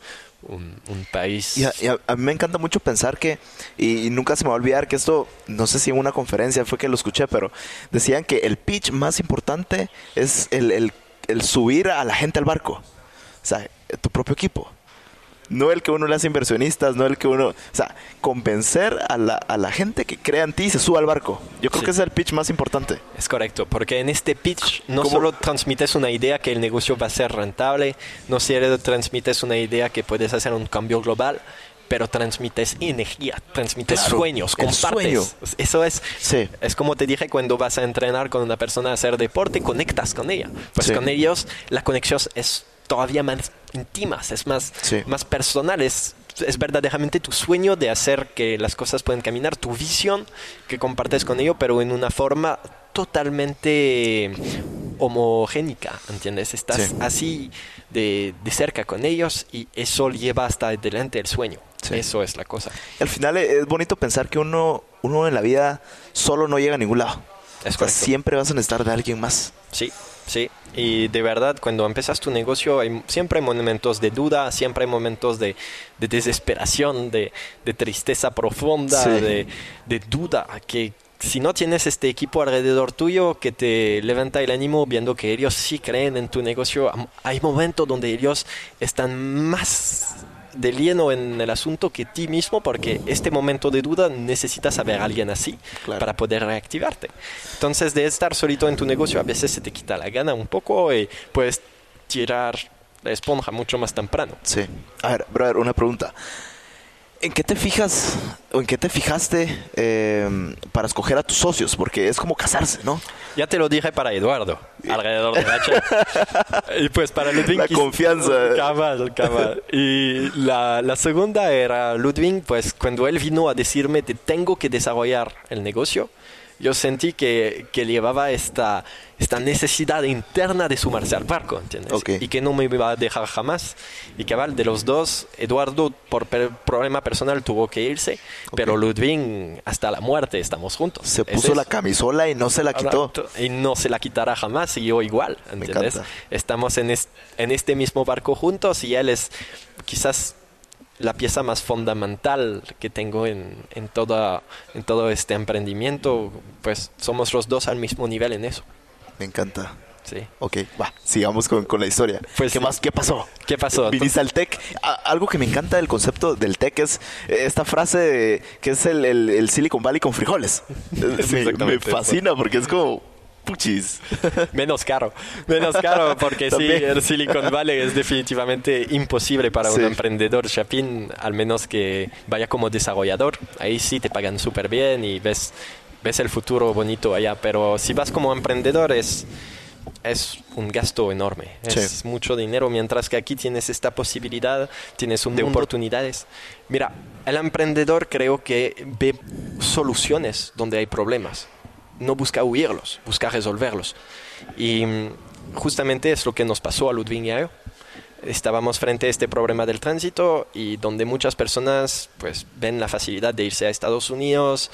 un, un país. Y a, y a- a mí me encanta mucho pensar que, y, y nunca se me va a olvidar que esto, no sé si en una conferencia fue que lo escuché, pero decían que el pitch más importante es el, el- el subir a la gente al barco. O sea, tu propio equipo. No el que uno le hace inversionistas, no el que uno... O sea, convencer a la, a la gente que crea en ti y se suba al barco. Yo creo Sí. que ese es el pitch más importante. Es correcto, porque en este pitch no ¿Cómo? solo transmites una idea que el negocio va a ser rentable, no solo transmites una idea que puedes hacer un cambio global, pero transmites energía, transmites Claro, sueños, compartes. sueño. Eso es, Sí. es como te dije cuando vas a entrenar con una persona a hacer deporte, conectas con ella. Pues Sí. con ellos la conexión es todavía más íntima, es más, Sí. más personal, es, es verdaderamente tu sueño de hacer que las cosas puedan caminar, tu visión que compartes con ellos, pero en una forma totalmente homogénica, ¿entiendes? Estás Sí. así de, de cerca con ellos y eso lleva hasta adelante el sueño. Sí. Eso es la cosa. Y al final e- es bonito pensar que uno, uno en la vida solo no llega a ningún lado. Es O sea, correcto. siempre vas a necesitar de alguien más. Sí, sí. Y de verdad, cuando empiezas tu negocio, hay siempre hay momentos de duda, siempre hay momentos de, de desesperación, de, de tristeza profunda, Sí. de, de duda, que si no tienes este equipo alrededor tuyo que te levanta el ánimo viendo que ellos sí creen en tu negocio, hay momentos donde ellos están más de lleno en el asunto que ti mismo porque este momento de duda necesitas saber a alguien así Claro. para poder reactivarte. Entonces, de estar solito en tu negocio, a veces se te quita la gana un poco y puedes tirar la esponja mucho más temprano. Sí. A ver, brother, una pregunta. ¿En qué te fijas o en qué te fijaste eh, para escoger a tus socios? Porque es como casarse, ¿no? Ya te lo dije para Eduardo, alrededor de la y pues para Ludwig... La confianza. Cabal, cabal. Y la, la segunda era Ludwig, pues cuando él vino a decirme, te tengo que desarrollar el negocio, yo sentí que, que llevaba esta, esta necesidad interna de sumarse al barco, ¿entiendes? Y que no me iba a dejar jamás. Y cabal, de los dos, Eduardo por per- problema personal tuvo que irse, pero Ludwig hasta la muerte estamos juntos. Se puso la camisola y no se la quitó. Y no se la quitará jamás y yo igual, ¿entiendes? Estamos en, es- en este mismo barco juntos y él es quizás la pieza más fundamental que tengo en, en, toda, en todo este emprendimiento. Pues somos los dos al mismo nivel en eso. Me encanta. Sí. Ok, va, sigamos con, con la historia. Pues ¿Qué más? ¿Qué pasó? ¿Qué pasó? Viniste al tech. A- algo que me encanta del concepto del tech es eh, esta frase de- que es el, el- el Silicon Valley con frijoles. Es me, me fascina porque es como puchis. Menos caro, menos caro, porque sí, el Silicon Valley es definitivamente imposible para Sí. un emprendedor chapín, al menos que vaya como desarrollador. Ahí sí te pagan súper bien y ves, ves el futuro bonito allá, pero si vas como emprendedor es, es un gasto enorme, es Sí. mucho dinero, mientras que aquí tienes esta posibilidad, tienes un De mundo de mundo. oportunidades. Mira, el emprendedor creo que ve soluciones donde hay problemas no busca huirlos, busca resolverlos. Y mm, justamente es lo que nos pasó a Ludwig y a yo. Estábamos frente a este problema del tránsito y donde muchas personas pues ven la facilidad de irse a Estados Unidos.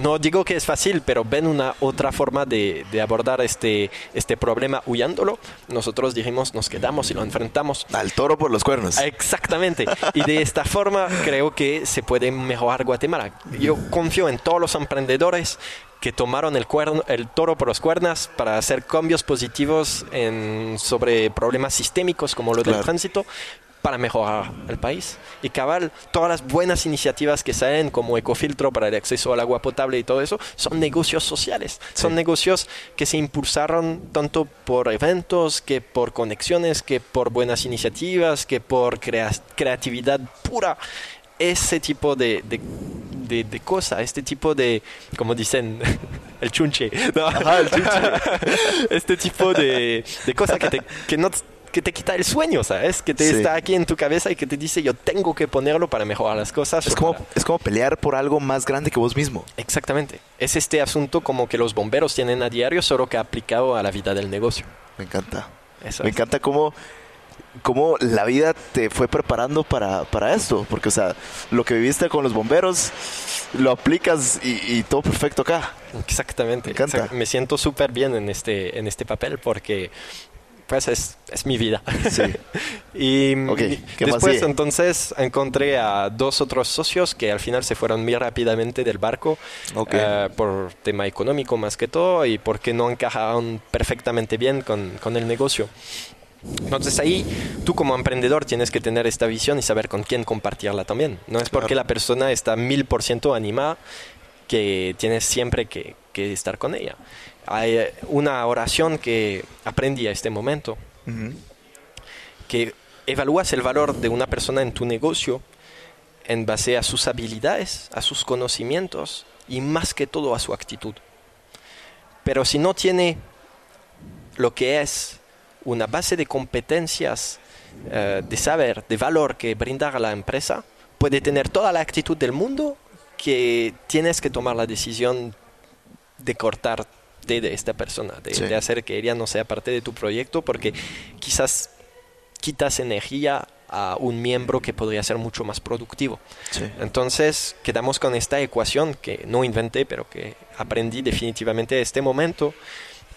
No digo que es fácil, pero ven una otra forma de, de abordar este, este problema huyéndolo. Nosotros dijimos, nos quedamos y lo enfrentamos. Al toro por los cuernos. Exactamente. Y de esta forma creo que se puede mejorar Guatemala. Yo confío en todos los emprendedores que tomaron el, cuerno, el toro por los cuernos para hacer cambios positivos en, sobre problemas sistémicos como lo del tránsito para mejorar el país. Y cabal, todas las buenas iniciativas que salen como ecofiltro para el acceso al agua potable y todo eso, son negocios sociales. Son negocios que se impulsaron tanto por eventos, que por conexiones, que por buenas iniciativas, que por crea- creatividad pura. Ese tipo de, de, de, de cosa, este tipo de, como dicen, el chunche. ¿no? este tipo de, de cosa que, te, que, no, que te quita el sueño, ¿sabes? Que te Sí. está aquí en tu cabeza y que te dice yo tengo que ponerlo para mejorar las cosas. Es como, para- es como pelear por algo más grande que vos mismo. Exactamente. Es este asunto como que los bomberos tienen a diario, solo que aplicado a la vida del negocio. Me encanta. Eso Me es. encanta cómo, cómo la vida te fue preparando para, para esto. Porque, o sea, lo que viviste con los bomberos, lo aplicas y, y todo perfecto acá. Exactamente. Me encanta. Me siento súper bien en este, en este papel porque pues es, es mi vida. Sí. y Ok, y ¿qué más después entonces encontré a dos otros socios que al final se fueron muy rápidamente del barco Ok. eh, por tema económico más que todo y porque no encajaron perfectamente bien con, con el negocio. Entonces ahí tú como emprendedor tienes que tener esta visión y saber con quién compartirla también. No es porque Claro. la persona está mil por ciento animada que tienes siempre que, que estar con ella. Hay eh, una oración que aprendí a este momento, que evalúas el valor de una persona en tu negocio en base a sus habilidades, a sus conocimientos y más que todo a su actitud. Pero si no tiene lo que es una base de competencias, eh, de saber, de valor que brindar a la empresa, puede tener toda la actitud del mundo que tienes que tomar la decisión de cortarte de esta persona, de, Sí. de hacer que ella no sea parte de tu proyecto, porque quizás quitas energía a un miembro que podría ser mucho más productivo. Sí. Entonces quedamos con esta ecuación que no inventé, pero que aprendí definitivamente este momento,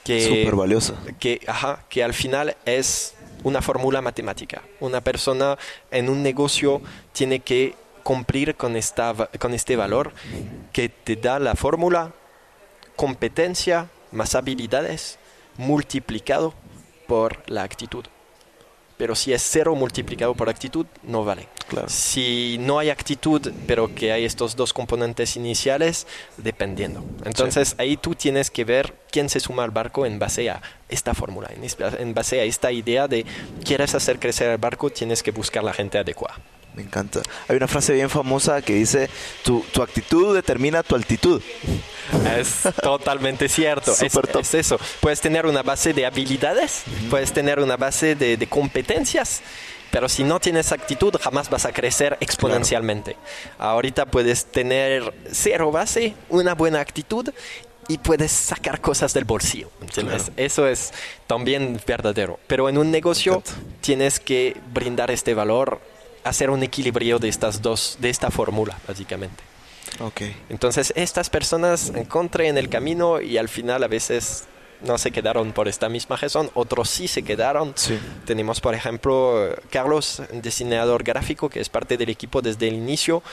que, Súper valiosa. que, ajá, que al final es una fórmula matemática. Una persona en un negocio tiene que cumplir con, esta, con este valor que te da la fórmula competencia más habilidades multiplicado por la actitud. Pero si es cero multiplicado por actitud, no vale. Claro. Si no hay actitud, pero que hay estos dos componentes iniciales, dependiendo. Entonces ahí tú tienes que ver quién se suma al barco en base a esta fórmula, en, base a esta idea de quieres hacer crecer el barco, tienes que buscar la gente adecuada. Me encanta. Hay una frase bien famosa que dice, tu, tu actitud determina tu altitud. Es totalmente cierto. Es, es eso. Puedes tener una base de habilidades, puedes tener una base de, de competencias, pero si no tienes actitud, jamás vas a crecer exponencialmente. Ahorita puedes tener cero base, una buena actitud y puedes sacar cosas del bolsillo. Claro. Eso es también verdadero. Pero en un negocio tienes que brindar este valor, hacer un equilibrio de estas dos, de esta fórmula, básicamente. Ok. Entonces estas personas encontré en el camino y al final a veces no se quedaron por esta misma razón, otros sí se quedaron. Sí. Tenemos por ejemplo Carlos, diseñador gráfico que es parte del equipo desde el inicio.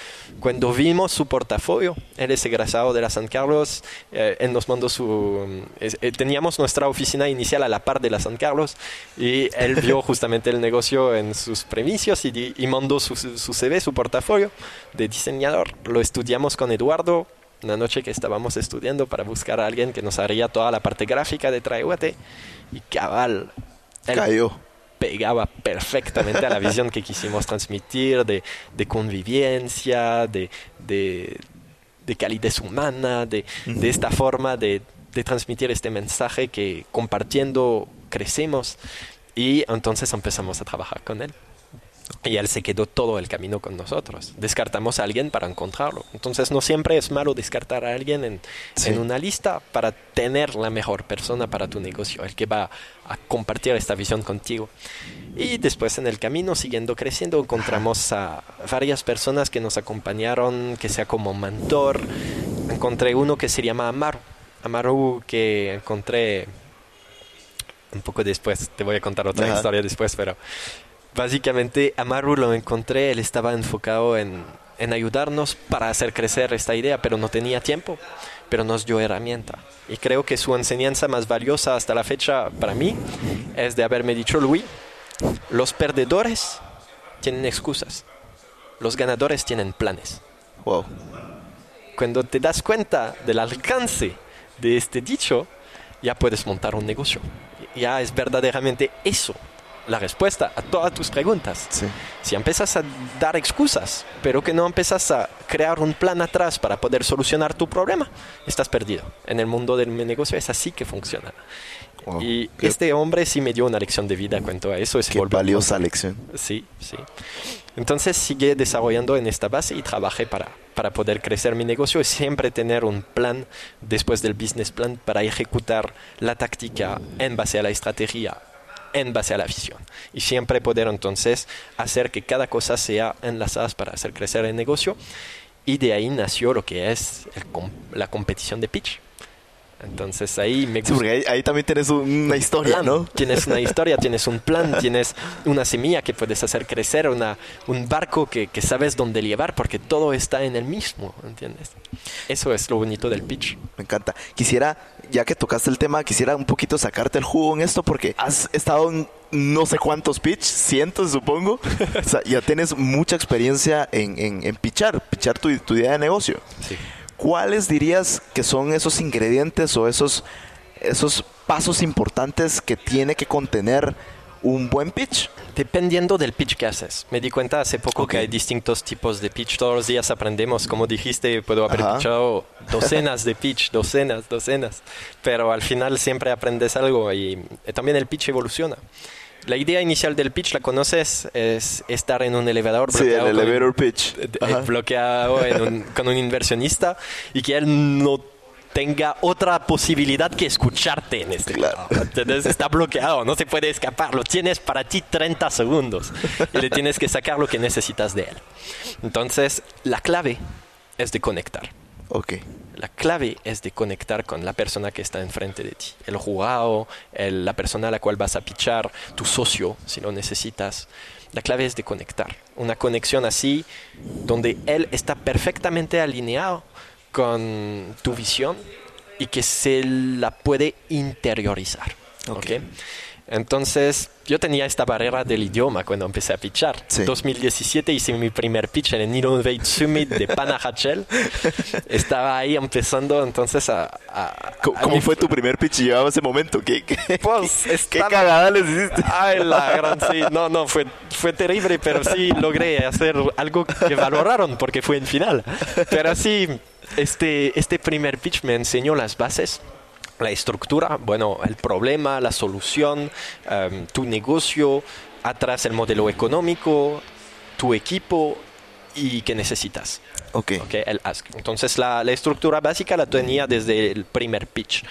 Cuando vimos su portafolio, él es egresado de la San Carlos, eh, él nos mandó su... es- eh, teníamos nuestra oficina inicial a la par de la San Carlos y él vio justamente el negocio en sus premicios y, y mandó su, su CV, su portafolio de diseñador. Lo estudiamos con Eduardo una noche que estábamos estudiando para buscar a alguien que nos haría toda la parte gráfica de Traehuate y cabal. él Cayó. pegaba perfectamente a la visión que quisimos transmitir de, de convivencia, de, de, de calidez humana, de, de esta forma de, de transmitir este mensaje que compartiendo crecemos. Y entonces empezamos a trabajar con él. Y él se quedó todo el camino con nosotros. Descartamos a alguien para encontrarlo. Entonces no siempre es malo descartar a alguien en, Sí. en una lista para tener la mejor persona para tu negocio, el que va a compartir esta visión contigo. Y después en el camino, siguiendo creciendo, encontramos a varias personas que nos acompañaron, que sea como mentor. Encontré uno que se llama Amaru. Amaru que encontré un poco después, te voy a contar otra Ajá. historia después, pero básicamente Amaru lo encontré, él estaba enfocado en, en ayudarnos para hacer crecer esta idea, pero no tenía tiempo. pero nos dio herramienta. Y creo que su enseñanza más valiosa hasta la fecha para mí es de haberme dicho, Luis, los perdedores tienen excusas, los ganadores tienen planes. Wow. Cuando te das cuenta del alcance de este dicho, ya puedes montar un negocio. Ya es verdaderamente eso la respuesta a todas tus preguntas. Sí. Si empiezas a dar excusas, pero que no empiezas a crear un plan atrás para poder solucionar tu problema, estás perdido. En el mundo del negocio es así que funciona. Wow. Y Qué- este hombre sí me dio una lección de vida cuanto a eso. Qué valiosa lección. Sí, sí. Entonces sigue desarrollando en esta base y trabajé para, para poder crecer mi negocio y siempre tener un plan después del business plan para ejecutar la táctica en base a la estrategia, en base a la visión. Y siempre poder entonces hacer que cada cosa sea enlazada para hacer crecer el negocio. Y de ahí nació lo que es la competición de pitch. Entonces ahí me Sí, porque ahí, ahí también tienes una historia, plan. ¿no? Tienes una historia, tienes un plan, tienes una semilla que puedes hacer crecer, una, un barco que, que sabes dónde llevar, porque todo está en el mismo, ¿entiendes? Eso es lo bonito del pitch. Me encanta. Quisiera, ya que tocaste el tema, quisiera un poquito sacarte el jugo en esto porque has estado en no sé cuántos pitch, cientos supongo. o sea, ya tienes mucha experiencia en, en, en pitchar, pitchar tu, tu idea de negocio. Sí. ¿Cuáles dirías que son esos ingredientes o esos, esos pasos importantes que tiene que contener un buen pitch? Dependiendo del pitch que haces. Me di cuenta hace poco Ok. que hay distintos tipos de pitch. Todos los días aprendemos. Como dijiste, puedo haber Ajá. pitchado docenas de pitch, docenas, docenas. Pero al final siempre aprendes algo y también el pitch evoluciona. La idea inicial del pitch, ¿la conoces? Es estar en un elevador Sí, el bloqueado con- elevator pitch. Ajá. bloqueado en un- con un inversionista y que él no tenga otra posibilidad que escucharte en este Claro. Entonces está bloqueado, no se puede escapar. Lo tienes para ti 30 segundos y le tienes que sacar lo que necesitas de él. Entonces, la clave es de conectar. Ok. La clave es de conectar con la persona que está enfrente de ti. El jugado, el- la persona a la cual vas a pichar, tu socio, si lo necesitas. La clave es de conectar. Una conexión así, donde él está perfectamente alineado con tu visión y que se la puede interiorizar. Ok. ¿ok? Entonces, yo tenía esta barrera del idioma cuando empecé a pichar. Sí. 2017 hice mi primer pitch en el Innovate Summit de Panajachel. Estaba ahí empezando entonces a... a- ¿Cómo, a cómo fue tu primer pitch llevaba ese momento? ¿Qué, qué, Pues, qué estaba- cagada les hiciste? Ay, la gran sí. No, no, fue, fue terrible, pero sí logré hacer algo que valoraron porque fue en final. Pero sí, este, este primer pitch me enseñó las bases, la estructura, bueno, el problema, la solución, em, tu negocio, atrás el modelo económico, tu equipo y qué necesitas. Ok. Ok, el ask. Entonces la, la estructura básica la tenía desde el primer pitch.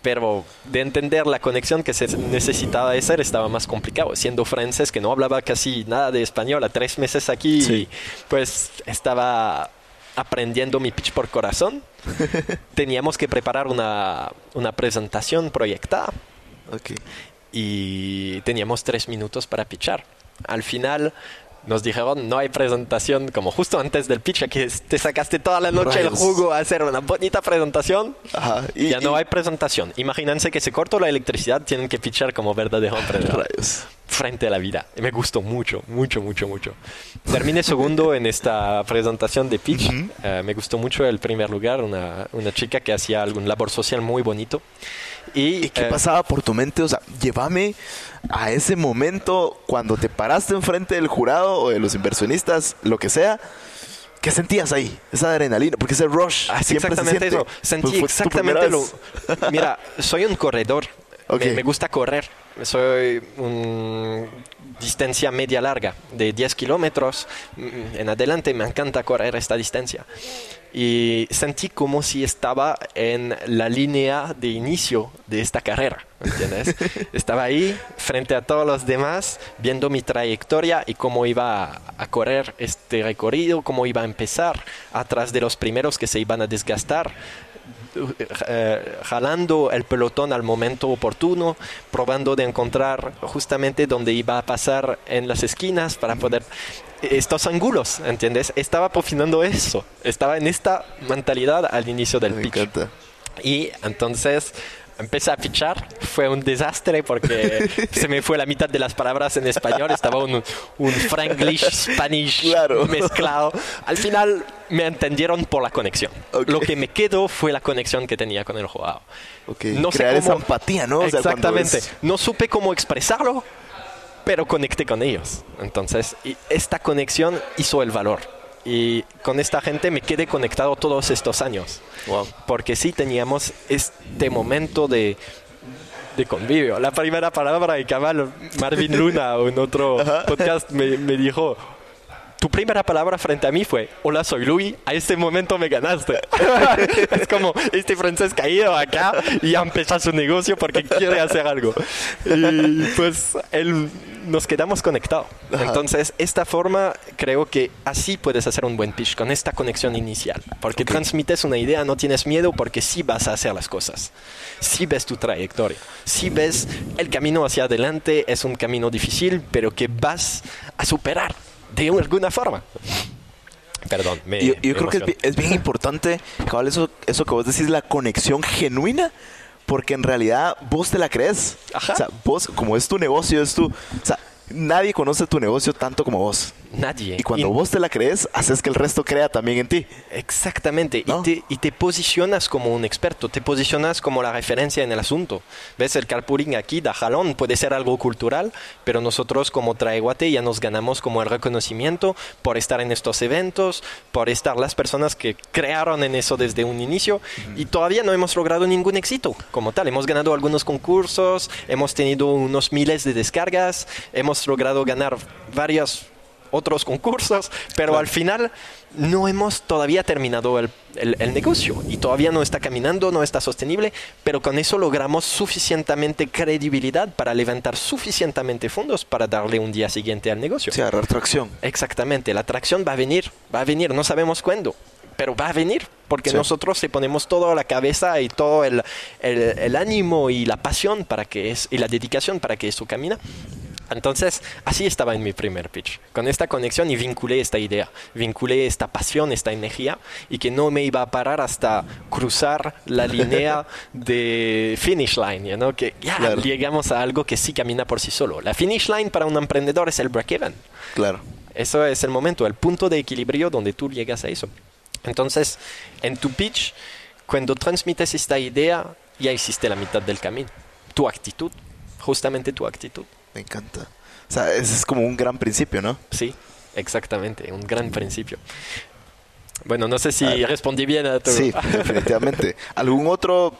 Pero de entender la conexión que se necesitaba hacer estaba más complicado. Siendo francés, que no hablaba casi nada de español, a tres meses aquí, Sí. pues estaba aprendiendo mi pitch por corazón. Teníamos que preparar una, una presentación proyectada y teníamos tres minutos para pitchar. Al final nos dijeron no hay presentación como justo antes del pitch que te sacaste toda la noche el Rayos. jugo a hacer una bonita presentación Ajá. Y, ya no hay presentación imagínense que se cortó la electricidad tienen que pitchar como verdadero emprendedor Rayos. frente a la vida y me gustó mucho mucho mucho mucho terminé segundo en esta presentación de pitch Eh, me gustó mucho el primer lugar una, una chica que hacía algún labor social muy bonito y, ¿Y qué eh, pasaba por tu mente? O sea, llévame a ese momento cuando te paraste enfrente del jurado o de los inversionistas, lo que sea. ¿Qué sentías ahí? Esa adrenalina, porque ese rush Ah, se exactamente siente. eso. Sentí Pues exactamente lo. Mira, soy un corredor. Ok. Me, me gusta correr. Soy un distancia media larga de 10 kilómetros mm, en adelante. Me encanta correr esta distancia. Y sentí como si estaba en la línea de inicio de esta carrera. ¿Entiendes? estaba ahí frente a todos los demás, viendo mi trayectoria y cómo iba a, correr este recorrido, cómo iba a empezar atrás de los primeros que se iban a desgastar eh, jalando el pelotón al momento oportuno, probando de encontrar justamente donde iba a pasar en las esquinas para poder estos ángulos, ¿entiendes? Estaba profinando eso, estaba en esta mentalidad al inicio del Me pitch. encanta. Y entonces empecé a fichar, fue un desastre porque se me fue la mitad de las palabras en español, estaba un, un franglish, spanish Claro. mezclado. Al final me entendieron por la conexión. Ok. Lo que me quedó fue la conexión que tenía con el jugador. Ok, No sé crear esa cómo- empatía, ¿no? O sea, Exactamente. No supe cómo expresarlo, pero conecté con ellos. Entonces, y esta conexión hizo el valor. Y con esta gente me quedé conectado todos estos años. Wow. Porque sí teníamos este momento de, de convivio. La primera palabra cabal, Marvin Luna en otro podcast me, me dijo, tu primera palabra frente a mí fue, hola, soy Luis, a este momento me ganaste. es como, este francés caído acá y ya empezó su negocio porque quiere hacer algo. Y pues él, nos quedamos conectados. Entonces, esta forma, creo que así puedes hacer un buen pitch, con esta conexión inicial. Porque transmites una idea, no tienes miedo porque sí vas a hacer las cosas. Sí ves tu trayectoria. Sí ves el camino hacia adelante, es un camino difícil, pero que vas a superar de alguna forma. Perdón, me Yo, yo creo que es, es bien importante, cabal, eso, eso que vos decís, la conexión genuina, porque en realidad vos te la crees. Ajá. O sea, vos, como es tu negocio, es tu... O sea, nadie conoce tu negocio tanto como vos. Nadie. Y cuando Y- vos te la crees, haces que el resto crea también en ti. Exactamente, ¿No? y, te, y te posicionas como un experto, te posicionas como la referencia en el asunto. ¿Ves? El carpooling aquí da jalón, puede ser algo cultural, pero nosotros como Traeguate ya nos ganamos como el reconocimiento por estar en estos eventos, por estar las personas que crearon en eso desde un inicio y todavía no hemos logrado ningún éxito como tal. Hemos ganado algunos concursos, hemos tenido unos miles de descargas, hemos logrado ganar varios otros concursos, pero al final no hemos todavía terminado el, el- el negocio y todavía no está caminando, no está sostenible, pero con eso logramos suficientemente credibilidad para levantar suficientemente fondos para darle un día siguiente al negocio. Sea, agarrar tracción. Exactamente, la atracción va a venir, va a venir, no sabemos cuándo, pero va a venir, porque Sí. nosotros le ponemos toda la cabeza y todo el, el- el ánimo y la pasión para que es, y la dedicación para que eso camina. Entonces, así estaba en mi primer pitch, con esta conexión y vinculé esta idea, vinculé esta pasión, esta energía, y que no me iba a parar hasta cruzar la línea de finish line, you know, que ya Claro. llegamos a algo que sí camina por sí solo. La finish line para un emprendedor es el break-even. Claro. Eso es el momento, el punto de equilibrio donde tú llegas a eso. Entonces, en tu pitch, cuando transmites esta idea, ya hiciste la mitad del camino. Tu actitud, justamente tu actitud. Me encanta. O sea, ese es como un gran principio, ¿no? Sí, exactamente, un gran principio. Bueno, no sé si respondí bien a tu... Sí, definitivamente. ¿Algún otro,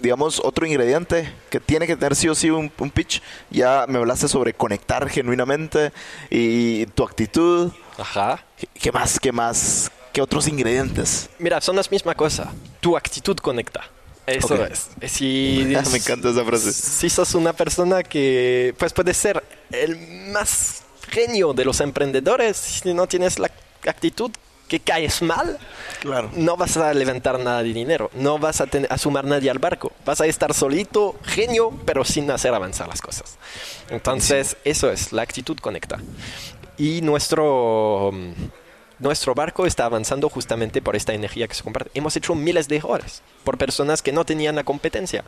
digamos, otro ingrediente que tiene que tener sí o sí un, un pitch? Ya me hablaste sobre conectar genuinamente y tu actitud. Ajá. ¿Qué- ¿Qué más? ¿Qué más? ¿Qué otros ingredientes? Mira, son las mismas cosas. Tu actitud conecta. Eso Ok. es. Si, Me encanta esa frase. Si sos una persona que, pues puedes ser el más genio de los emprendedores, si no tienes la actitud que caes mal, Claro. no vas a levantar nada de dinero, no vas a, a sumar nadie al barco, vas a estar solito, genio, pero sin hacer avanzar las cosas. Entonces, eso es, la actitud conecta. Y nuestro, mm, nuestro barco está avanzando justamente por esta energía que se comparte. Hemos hecho miles de errores por personas que no tenían la competencia,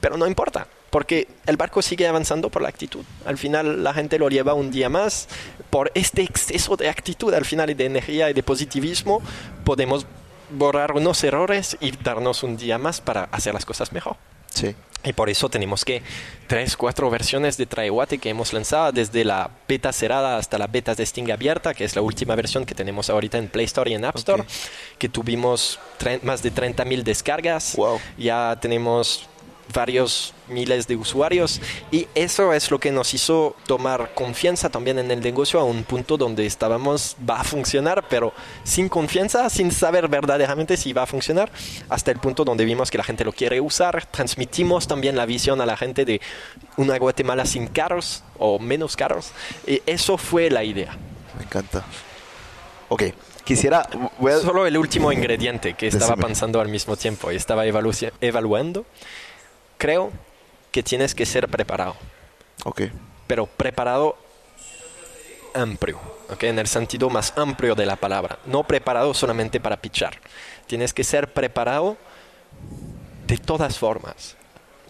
pero no importa, porque el barco sigue avanzando por la actitud. Al final la gente lo lleva un día más. Por este exceso de actitud, al final, de energía y de positivismo, podemos borrar unos errores y darnos un día más para hacer las cosas mejor. Sí. Y por eso tenemos que tres, cuatro versiones de Traeguate que hemos lanzado, desde la beta cerrada hasta la beta de Sting abierta, que es la última versión que tenemos ahorita en Play Store y en App Store, que tuvimos más de 30.000 descargas. Wow. Ya tenemos varios miles de usuarios y eso es lo que nos hizo tomar confianza también en el negocio a un punto donde estábamos va a funcionar pero sin confianza sin saber verdaderamente si va a funcionar hasta el punto donde vimos que la gente lo quiere usar transmitimos también la visión a la gente de una Guatemala sin carros o menos carros y eso fue la idea Me encanta. Ok. Quisiera. Solo el último ingrediente que estaba Decime. pensando al mismo tiempo y estaba evalu- evaluando creo que tienes que ser preparado Ok. pero preparado amplio, ¿ok? en el sentido más amplio de la palabra. No preparado solamente para pichar. Tienes que ser preparado de todas formas,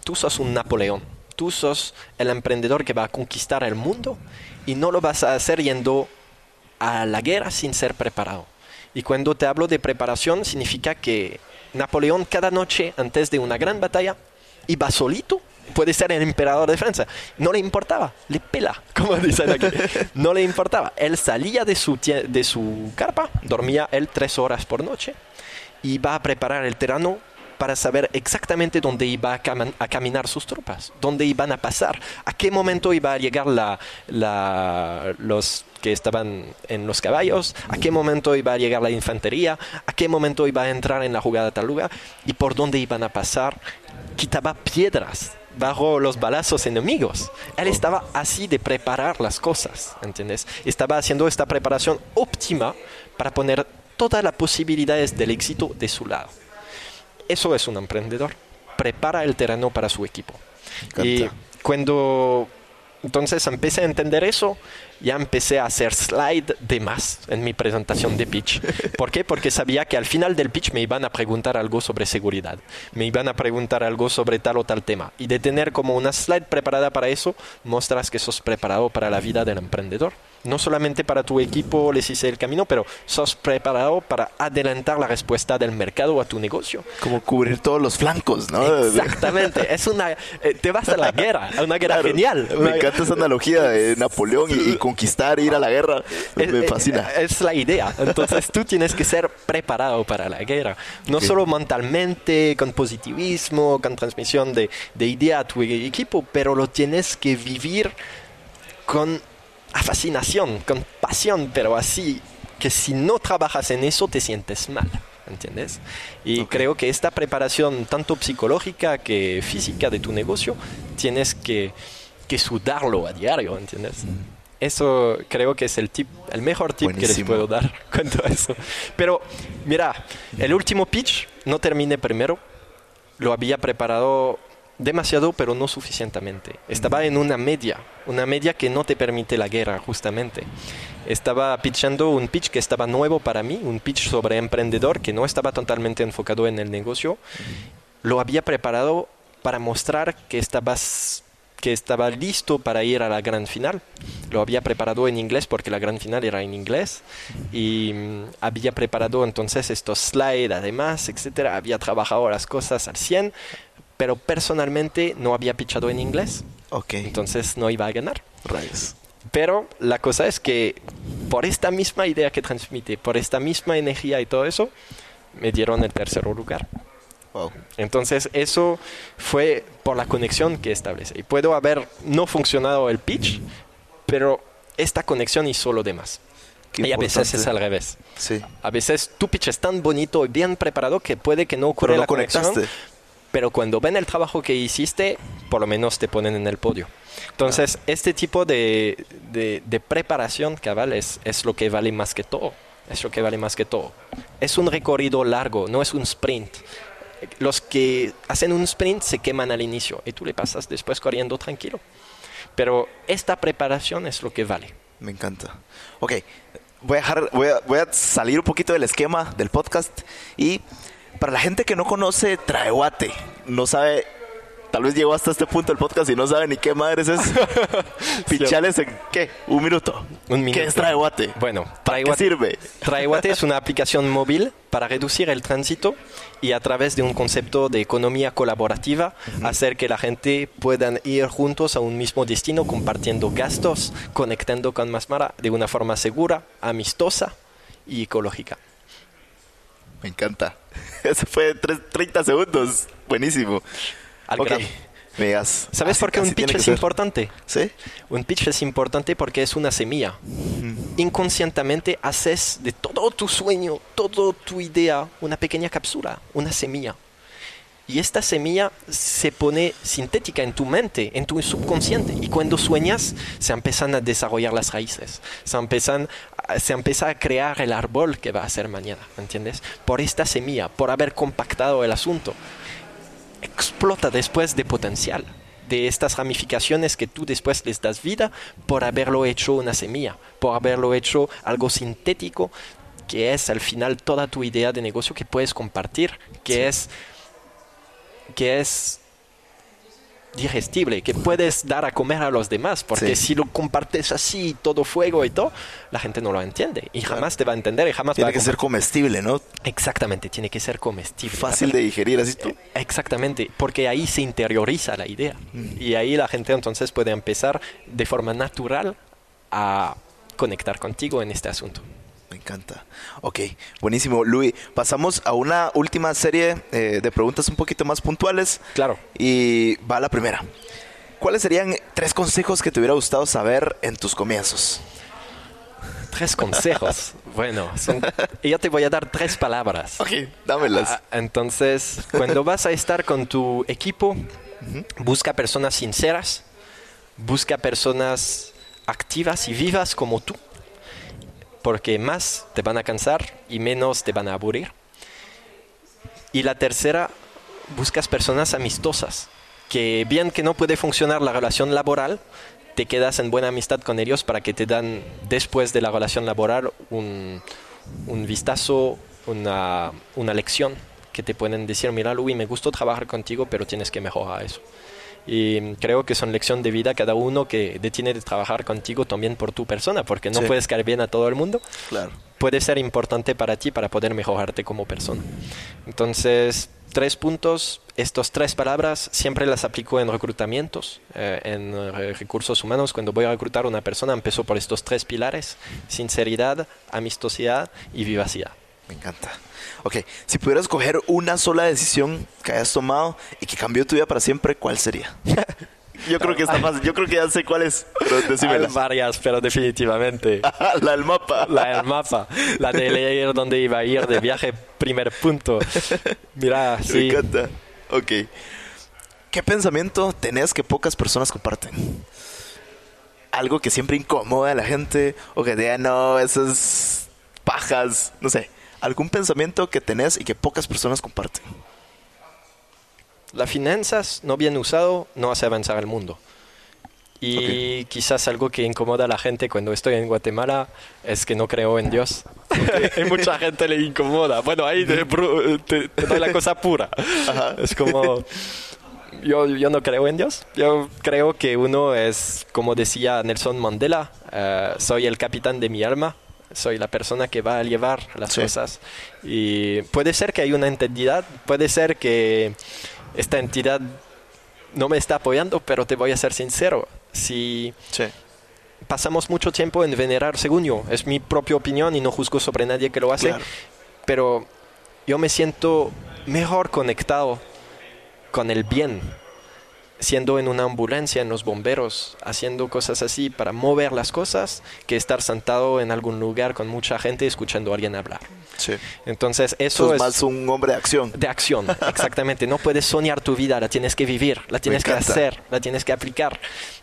tú sos un Napoleón, tú sos el emprendedor que va a conquistar el mundo y no lo vas a hacer yendo a la guerra sin ser preparado. Y cuando te hablo de preparación, significa que Napoleón cada noche antes de una gran batalla iba solito. Puede ser el emperador de Francia. No le importaba, le pela, como dicen aquí. No le importaba. Él salía de su, de su carpa, dormía él tres horas por noche, iba a preparar el terreno para saber exactamente dónde iba a, cam- a caminar sus tropas, dónde iban a pasar, a qué momento iba a llegar la, la- los que estaban en los caballos, a qué momento iba a llegar la infantería, a qué momento iba a entrar en la jugada tal lugar y por dónde iban a pasar. Quitaba piedras bajo los balazos enemigos. Él estaba así de preparar las cosas, ¿entiendes? Estaba haciendo esta preparación óptima para poner todas las posibilidades del éxito de su lado. Eso es un emprendedor. Prepara el terreno para su equipo. Y cuando entonces empecé a entender eso, ya empecé a hacer slide de más en mi presentación de pitch. ¿Por qué? Porque sabía que al final del pitch me iban a preguntar algo sobre seguridad, me iban a preguntar algo sobre tal o tal tema. Y de tener como una slide preparada para eso, mostras que sos preparado para la vida del emprendedor. No solamente para tu equipo les hice el camino, pero sos preparado para adelantar la respuesta del mercado a tu negocio. Como cubrir todos los flancos, ¿no? Exactamente, es una, eh, te vas a la guerra, a una guerra Claro. genial. Me encanta esa analogía de Napoleón y, y conquistar, ir a la guerra. Me, Es- me es- fascina. Es la idea. Entonces tú tienes que ser preparado para la guerra. No solo mentalmente, con positivismo, con transmisión de, de idea a tu equipo, pero lo tienes que vivir con fascinación, con pasión, pero así que si no trabajas en eso te sientes mal. ¿Entiendes? Y creo que esta preparación, tanto psicológica que física de tu negocio, tienes que, que sudarlo a diario, ¿entiendes? Eso creo que es el tip, el mejor tip que les puedo dar cuanto a eso. Pero mira, el último pitch no terminé primero. Lo había preparado demasiado, pero no suficientemente. Estaba en una media, una media que no te permite la guerra, justamente. Estaba pitchando un pitch que estaba nuevo para mí, un pitch sobre emprendedor que no estaba totalmente enfocado en el negocio. Lo había preparado para mostrar que estabas que estaba listo para ir a la gran final. Lo había preparado en inglés porque la gran final era en inglés y mm, había preparado entonces estos slides además, etcétera. Había trabajado las cosas al 100, pero personalmente no había pitchado en inglés, Ok. entonces no iba a ganar. Rayos. Pero la cosa es que por esta misma idea que transmite, por esta misma energía y todo eso, me dieron el tercer lugar. Wow. Entonces eso fue por la conexión que establece. Y puedo haber no funcionado el pitch, pero esta conexión hizo lo demás. Qué y a veces importante. es al revés. Sí. A veces tu pitch es tan bonito y bien preparado que puede que no ocurra Pero la conexión, conectaste. Pero cuando ven el trabajo que hiciste, por lo menos te ponen en el podio. Entonces, este tipo de, de- de preparación cabal es, es lo que vale más que todo. Es lo que vale más que todo. Es un recorrido largo, no es un sprint. Los que hacen un sprint se queman al inicio y tú le pasas después corriendo tranquilo. Pero esta preparación es lo que vale. Me encanta. Ok, voy a, dejar, voy, a, voy a salir un poquito del esquema del podcast y para la gente que no conoce Traeguate, no sabe, tal vez llegó hasta este punto del podcast y no sabe ni qué madres es, pichales en qué, un minuto. Un minuto. ¿Qué es Traeguate? Bueno, ¿Para qué Traeguate- sirve? Traeguate es una aplicación móvil para reducir el tránsito y a través de un concepto de economía colaborativa hacer que la gente puedan ir juntos a un mismo destino compartiendo gastos, conectando con Masmara de una forma segura, amistosa y ecológica. Me encanta. Eso fue tres- 30 segundos. Buenísimo. Al ok, grano. me digas. ¿Sabes Así- por qué un pitch es importante? ¿Sí? Un pitch es importante porque es una semilla. Inconscientemente haces de todo tu sueño, toda tu idea, una pequeña cápsula, una semilla. Y esta semilla se pone sintética en tu mente, en tu subconsciente. Y cuando sueñas, se empiezan a desarrollar las raíces. Se empiezan, se empieza a crear el árbol que va a ser mañana, ¿entiendes? Por esta semilla, por haber compactado el asunto explota después de potencial, de estas ramificaciones que tú después les das vida por haberlo hecho una semilla, por haberlo hecho algo sintético, que es al final toda tu idea de negocio que puedes compartir, que es que es digestible, que puedes dar a comer a los demás, porque Sí. si lo compartes así, todo fuego y todo, la gente no lo entiende y jamás te va a entender y jamás va Tiene a que ser comestible, ¿no? Exactamente, tiene que ser comestible. Fácil de digerir, así tú. Exactamente, porque ahí se interioriza la idea y ahí la gente entonces puede empezar de forma natural a conectar contigo en este asunto. Me encanta. Ok, buenísimo. Luis, pasamos a una última serie eh, de preguntas un poquito más puntuales. Claro. Y va la primera. ¿Cuáles serían tres consejos que te hubiera gustado saber en tus comienzos? Tres consejos. bueno, son- yo te voy a dar tres palabras. Ok, dámelas. Ah, Entonces, cuando vas a estar con tu equipo, busca personas sinceras, busca personas activas y vivas como tú, porque más te van a cansar y menos te van a aburrir. Y la tercera, buscas personas amistosas, que bien que no puede funcionar la relación laboral, te quedas en buena amistad con ellos para que te dan después de la relación laboral un, un vistazo, una, una lección que te pueden decir, mira Luis, me gustó trabajar contigo, pero tienes que mejorar eso. Y creo que son lección de vida cada uno que tiene de trabajar contigo también por tu persona, porque no Sí. puedes caer bien a todo el mundo Claro. puede ser importante para ti para poder mejorarte como persona. Entonces, tres puntos, estas tres palabras siempre las aplico en reclutamientos, eh, en eh, recursos humanos. Cuando voy a reclutar a una persona, empiezo por estos tres pilares, sinceridad, amistosidad y vivacidad. Me encanta. Ok, si pudieras escoger una sola decisión que hayas tomado y que cambió tu vida para siempre, ¿cuál sería? Yo creo que está fácil. Yo creo que ya sé cuál es. Pero decímela. Hay varias, pero definitivamente. la del mapa. La del mapa, la de leer dónde iba a ir de viaje, primer punto. Mira, Me encanta. Ok. ¿Qué pensamiento tenés que pocas personas comparten? Algo que siempre incomoda a la gente o que diga, no, esas pajas, no sé. Algún pensamiento que tenés y que pocas personas comparten. Las finanzas no bien usado no hace avanzar el mundo. Y quizás algo que incomoda a la gente cuando estoy en Guatemala es que no creo en Dios. Hay mucha gente le incomoda. Bueno, ahí te, bru- te- te doy la cosa pura. Es como, yo, yo no creo en Dios. Yo creo que uno es, como decía Nelson Mandela, eh, soy el capitán de mi alma. Soy la persona que va a llevar las Sí. cosas. Y puede ser que hay una entidad, puede ser que esta entidad no me está apoyando, pero te voy a ser sincero. Si Sí. pasamos mucho tiempo en venerar, según yo, es mi propia opinión y no juzgo sobre nadie que lo hace, Claro. pero yo me siento mejor conectado con el bien, siendo en una ambulancia, en los bomberos, haciendo cosas así para mover las cosas, que estar sentado en algún lugar con mucha gente escuchando a alguien hablar. Sí. Entonces, eso Sos es más un hombre de acción. de acción, exactamente. No puedes soñar tu vida, la tienes que vivir, la tienes que hacer, la tienes que aplicar.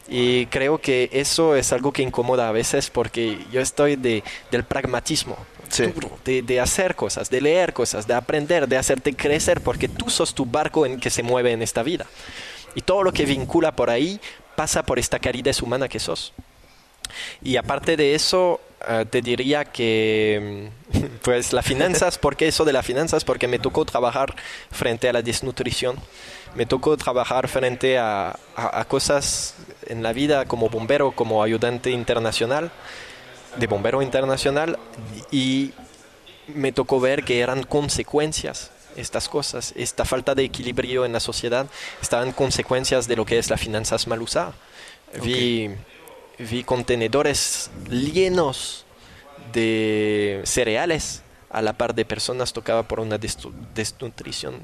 Y creo que eso es algo que incomoda a veces porque yo estoy de, del pragmatismo. Sí. De, de hacer cosas, de leer cosas, de aprender, de hacerte crecer, porque tú sos tu barco en que se mueve en esta vida. Y todo lo que vincula por ahí pasa por esta calidez humana que sos. Y aparte de eso, eh, te diría que, mm, pues, las finanzas, ¿por qué eso de las finanzas? Porque me tocó trabajar frente a la desnutrición, me tocó trabajar frente a, a- a cosas en la vida como bombero, como ayudante internacional, de bombero internacional, y me tocó ver que eran consecuencias estas cosas, esta falta de equilibrio en la sociedad, estaban consecuencias de lo que es las finanzas mal usadas. Vi, vi contenedores llenos de cereales a la par de personas tocadas por una desnutrición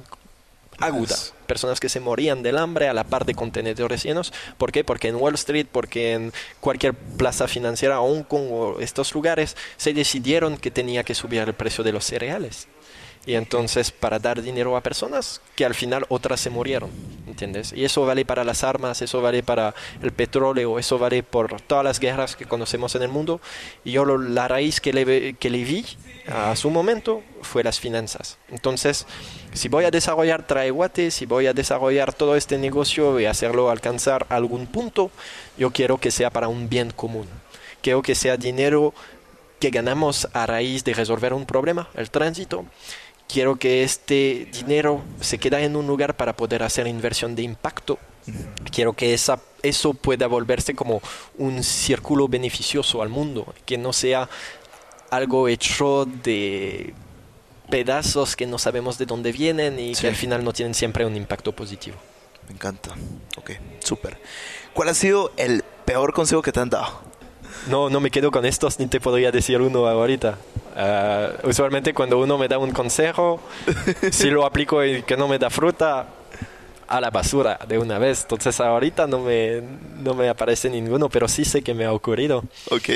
aguda. Personas que se morían del hambre a la par de contenedores llenos. ¿Por qué? Porque en Wall Street, porque en cualquier plaza financiera, Hong Kong o estos lugares, se decidieron que tenía que subir el precio de los cereales. Y entonces para dar dinero a personas que al final otras se murieron, ¿entiendes? Y eso vale para las armas, eso vale para el petróleo, eso vale por todas las guerras que conocemos en el mundo. Y yo la raíz que le, que le vi a su momento fue las finanzas. Entonces, si voy a desarrollar Traeguate, si voy a desarrollar todo este negocio y hacerlo alcanzar algún punto, yo quiero que sea para un bien común. Quiero que sea dinero que ganamos a raíz de resolver un problema, el tránsito. Quiero que este dinero se quede en un lugar para poder hacer inversión de impacto. Quiero que esa, eso pueda volverse como un círculo beneficioso al mundo, que no sea algo hecho de pedazos que no sabemos de dónde vienen y Sí. que al final no tienen siempre un impacto positivo. Me encanta. Ok, súper. ¿Cuál ha sido el peor consejo que te han dado? No, no me quedo con estos, ni te podría decir uno ahorita. Ah, usualmente cuando uno me da un consejo, si lo aplico y que no me da fruta, a la basura de una vez. Entonces ahorita no me, no me aparece ninguno, pero sí sé que me ha ocurrido. Ok.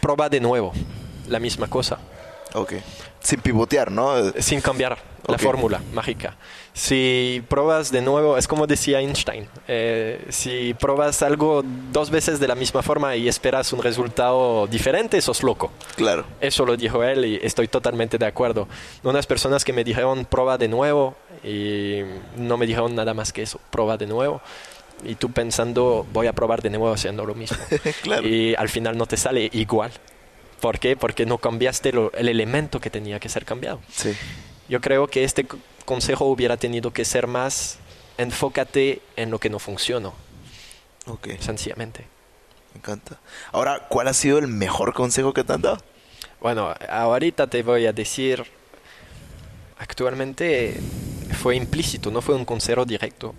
Proba de nuevo, la misma cosa, Ok. Sin pivotear, ¿no? sin cambiar la fórmula mágica. Si pruebas de nuevo, es como decía Einstein, eh, si pruebas algo dos veces de la misma forma y esperas un resultado diferente, sos loco. Claro. Eso lo dijo él y estoy totalmente de acuerdo. Unas personas que me dijeron prueba de nuevo y no me dijeron nada más que eso, prueba de nuevo. Y tú pensando voy a probar de nuevo haciendo lo mismo. Claro. Y al final no te sale igual. ¿Por qué? Porque no cambiaste lo- el elemento que tenía que ser cambiado. Sí. Yo creo que este consejo hubiera tenido que ser más enfócate en lo que no funcionó, Ok. sencillamente. Me encanta. Ahora, ¿cuál ha sido el mejor consejo que te han dado? Bueno, ahorita te voy a decir, actualmente fue implícito, no fue un consejo directo,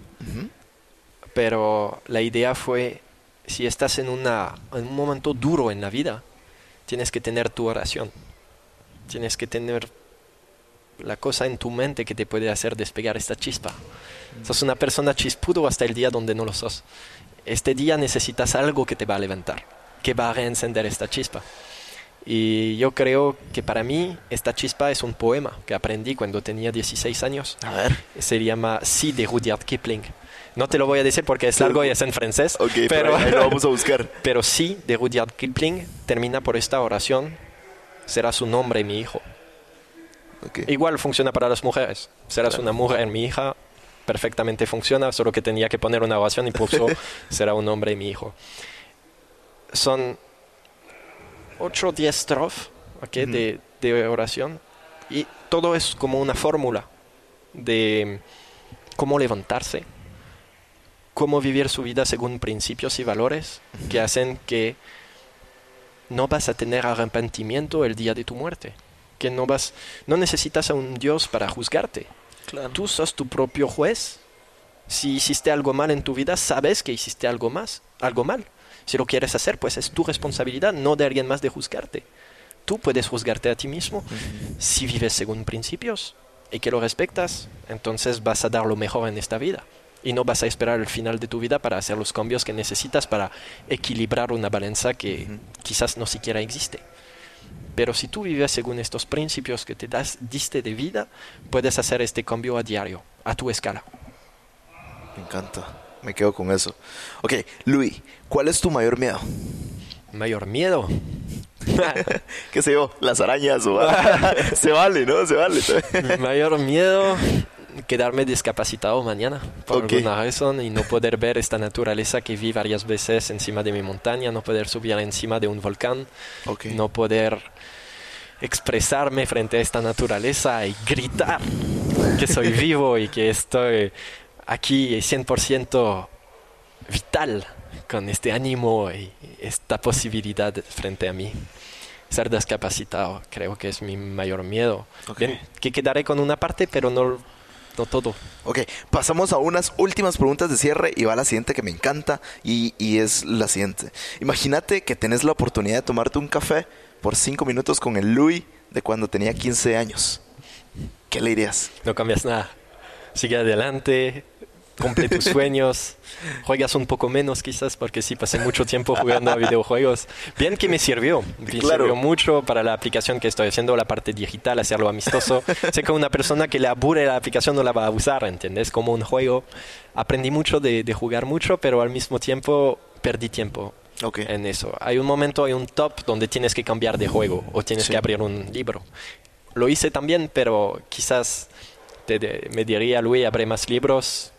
pero la idea fue, si estás en, una, en un momento duro en la vida, tienes que tener tu oración, tienes que tener la cosa en tu mente que te puede hacer despegar esta chispa. Sos una persona chispudo hasta el día donde no lo sos. Este día necesitas algo que te va a levantar, que va a reencender esta chispa. Y yo creo que para mí esta chispa es un poema que aprendí cuando tenía 16 años. A ver. Se llama Sí de Rudyard Kipling. No te lo voy a decir porque es largo y es en francés. Ok, pero pero, ahí lo vamos a buscar. pero sí de Rudyard Kipling termina por esta oración. Será su nombre mi hijo. Igual funciona para las mujeres. Serás una mujer mi hija. Perfectamente funciona, solo que tenía que poner una oración y puso será un hombre mi hijo. Son 8 o 10 estrofas ¿ok? de, de oración y todo es como una fórmula de cómo levantarse, cómo vivir su vida según principios y valores que hacen que no vas a tener arrepentimiento el día de tu muerte, que no vas, no necesitas a un Dios para juzgarte. Tú sos tu propio juez. Si hiciste algo mal en tu vida, sabes que hiciste algo más, algo mal. Si lo quieres hacer, pues es tu responsabilidad, no de alguien más de juzgarte. Tú puedes juzgarte a ti mismo si vives según principios y que lo respetas, entonces vas a dar lo mejor en esta vida y no vas a esperar el final de tu vida para hacer los cambios que necesitas para equilibrar una balanza que quizás no siquiera existe. Pero si tú vives según estos principios que te das, diste de vida, puedes hacer este cambio a diario, a tu escala. Me encanta. Me quedo con eso. Ok, Luis, ¿cuál es tu mayor miedo? Mayor miedo. ¿Qué sé yo? Las arañas o... Se vale, ¿no? Se vale. Mayor miedo quedarme discapacitado mañana por Ok. alguna razón y no poder ver esta naturaleza que vi varias veces encima de mi montaña, no poder subir encima de un volcán, Ok. no poder expresarme frente a esta naturaleza y gritar que soy vivo y que estoy aquí 100% vital con este ánimo y esta posibilidad frente a mí. Ser discapacitado creo que es mi mayor miedo. Ok. Bien, que quedaré con una parte, pero no, no todo. Ok, pasamos a unas últimas preguntas de cierre y va la siguiente que me encanta y, y es la siguiente. Imagínate que tenés la oportunidad de tomarte un café por cinco minutos con el Louis de cuando tenía 15 años. ¿Qué le dirías? No cambias nada. Sigue adelante, cumple tus sueños, juegas un poco menos quizás, porque sí pasé mucho tiempo jugando a videojuegos. Bien que me sirvió, me Claro. sirvió mucho para la aplicación que estoy haciendo, la parte digital, hacerlo amistoso. sé que una persona que le aburre la aplicación no la va a usar, ¿entendés? Como un juego. Aprendí mucho de, de jugar mucho, pero al mismo tiempo perdí tiempo Ok. en eso. Hay un momento, hay un top donde tienes que cambiar de juego o tienes Sí. que abrir un libro. Lo hice también, pero quizás te, de- me diría, Luis, abre más libros,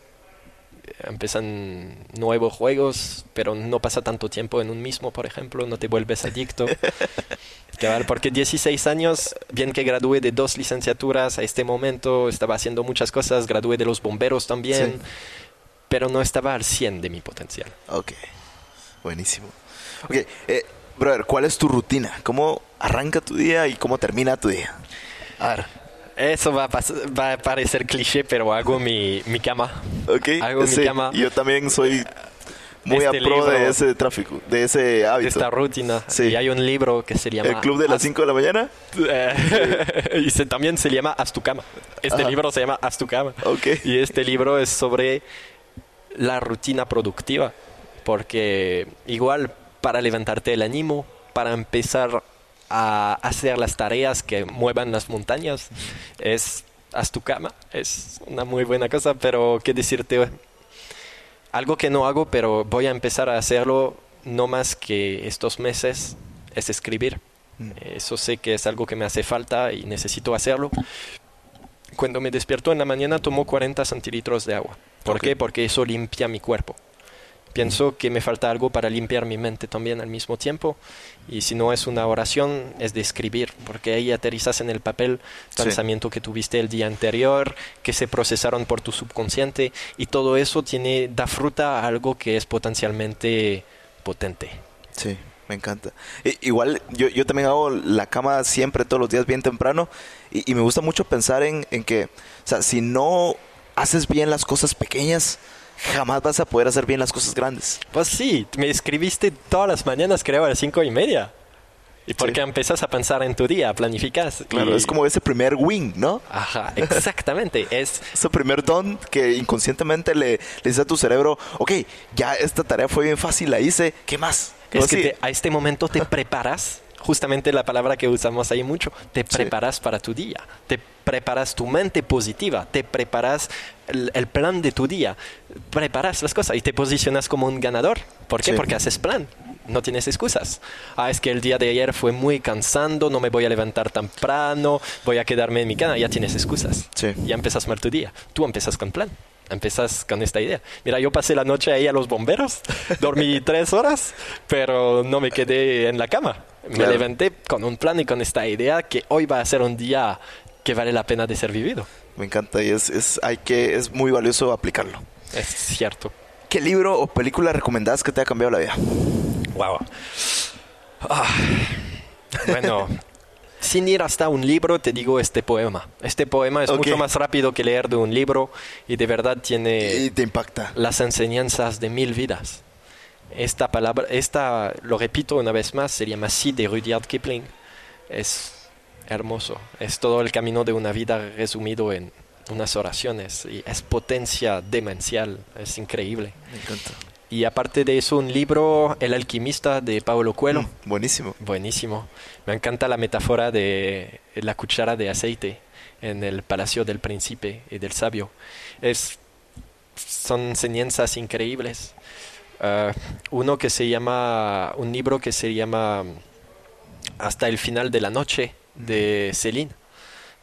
empiezan nuevos juegos, pero no pasa tanto tiempo en un mismo, por ejemplo, no te vuelves adicto. Porque 16 años, bien que gradué de dos licenciaturas a este momento, estaba haciendo muchas cosas, gradué de los bomberos también, Sí. pero no estaba al 100 de mi potencial. Ok, buenísimo. Ok, eh, brother, ¿cuál es tu rutina? ¿Cómo arranca tu día y cómo termina tu día? A ver, Eso va a, va a parecer cliché, pero hago mi, mi cama. ok. Hago mi sí, cama. Yo también soy muy Este a pro libro- de ese tráfico, de ese de hábito. esta rutina. Sí. Y hay un libro que se llama... El club de las Haz- 5 de la mañana. Eh, y se- también se llama Haz tu cama. Este Ajá. libro se llama Haz tu cama. Ok. Y este libro es sobre la rutina productiva. Porque igual para levantarte el ánimo, para empezar a hacer las tareas que muevan las montañas, es haz tu cama. Es una muy buena cosa, pero qué decirte, algo que no hago, pero voy a empezar a hacerlo no más que estos meses, es escribir. Eso sé que es algo que me hace falta y necesito hacerlo. Cuando me despierto en la mañana tomo 40 centilitros de agua. ¿Por qué? Porque eso limpia mi cuerpo. Pienso que me falta algo para limpiar mi mente también al mismo tiempo. Y si no es una oración, es de escribir, porque ahí aterrizas en el papel Sí. pensamiento que tuviste el día anterior, que se procesaron por tu subconsciente, y todo eso tiene, da fruta a algo que es potencialmente potente. Sí, me encanta. I- igual yo, yo también hago la cama siempre, todos los días, bien temprano. Y, y me gusta mucho pensar en, en que, o sea, si no haces bien las cosas pequeñas, jamás vas a poder hacer bien las cosas grandes. Pues sí, me escribiste todas las mañanas, creo, a las cinco y media. Y porque Sí. empiezas a pensar en tu día, planificas. Claro, y- es como ese primer wing, ¿no? Ajá, exactamente. es Ese primer don que inconscientemente le, le dice a tu cerebro, ok, ya esta tarea fue bien fácil, la hice, ¿qué más? Es Luego que te- a este momento te preparas, justamente la palabra que usamos ahí mucho, te preparas para tu día, te preparas tu mente positiva, te preparas el, el plan de tu día, preparas las cosas y te posicionas como un ganador. ¿Por qué? Sí. Porque haces plan. No tienes excusas. Ah, es que el día de ayer fue muy cansando, no me voy a levantar temprano, voy a quedarme en mi cama. Ya tienes excusas. Sí. Ya empiezas mal tu día. Tú empiezas con plan. Empiezas con esta idea. Mira, yo pasé la noche ahí a los bomberos, dormí tres horas, pero no me quedé en la cama. Me Claro. levanté con un plan y con esta idea que hoy va a ser un día que vale la pena de ser vivido. Me encanta y es, es, hay que, es muy valioso aplicarlo. Es cierto. ¿Qué libro o película recomendás que te haya cambiado la vida? Wow. Ah, Bueno, sin ir hasta un libro, te digo este poema. Este poema es Ok. mucho más rápido que leer de un libro y de verdad tiene Y te impacta. las enseñanzas de mil vidas. Esta palabra, esta, lo repito una vez más, se llama así de Rudyard Kipling. Es hermoso. Es todo el camino de una vida resumido en unas oraciones y es potencia demencial. Es increíble. Me encanta. Y aparte de eso, un libro, El alquimista de Paulo Coelho. Mm, buenísimo. Buenísimo. Me encanta la metáfora de la cuchara de aceite en el palacio del príncipe y del sabio. Es, son enseñanzas increíbles. Ah, uno que se llama, un libro que se llama Hasta el final de la noche de Céline,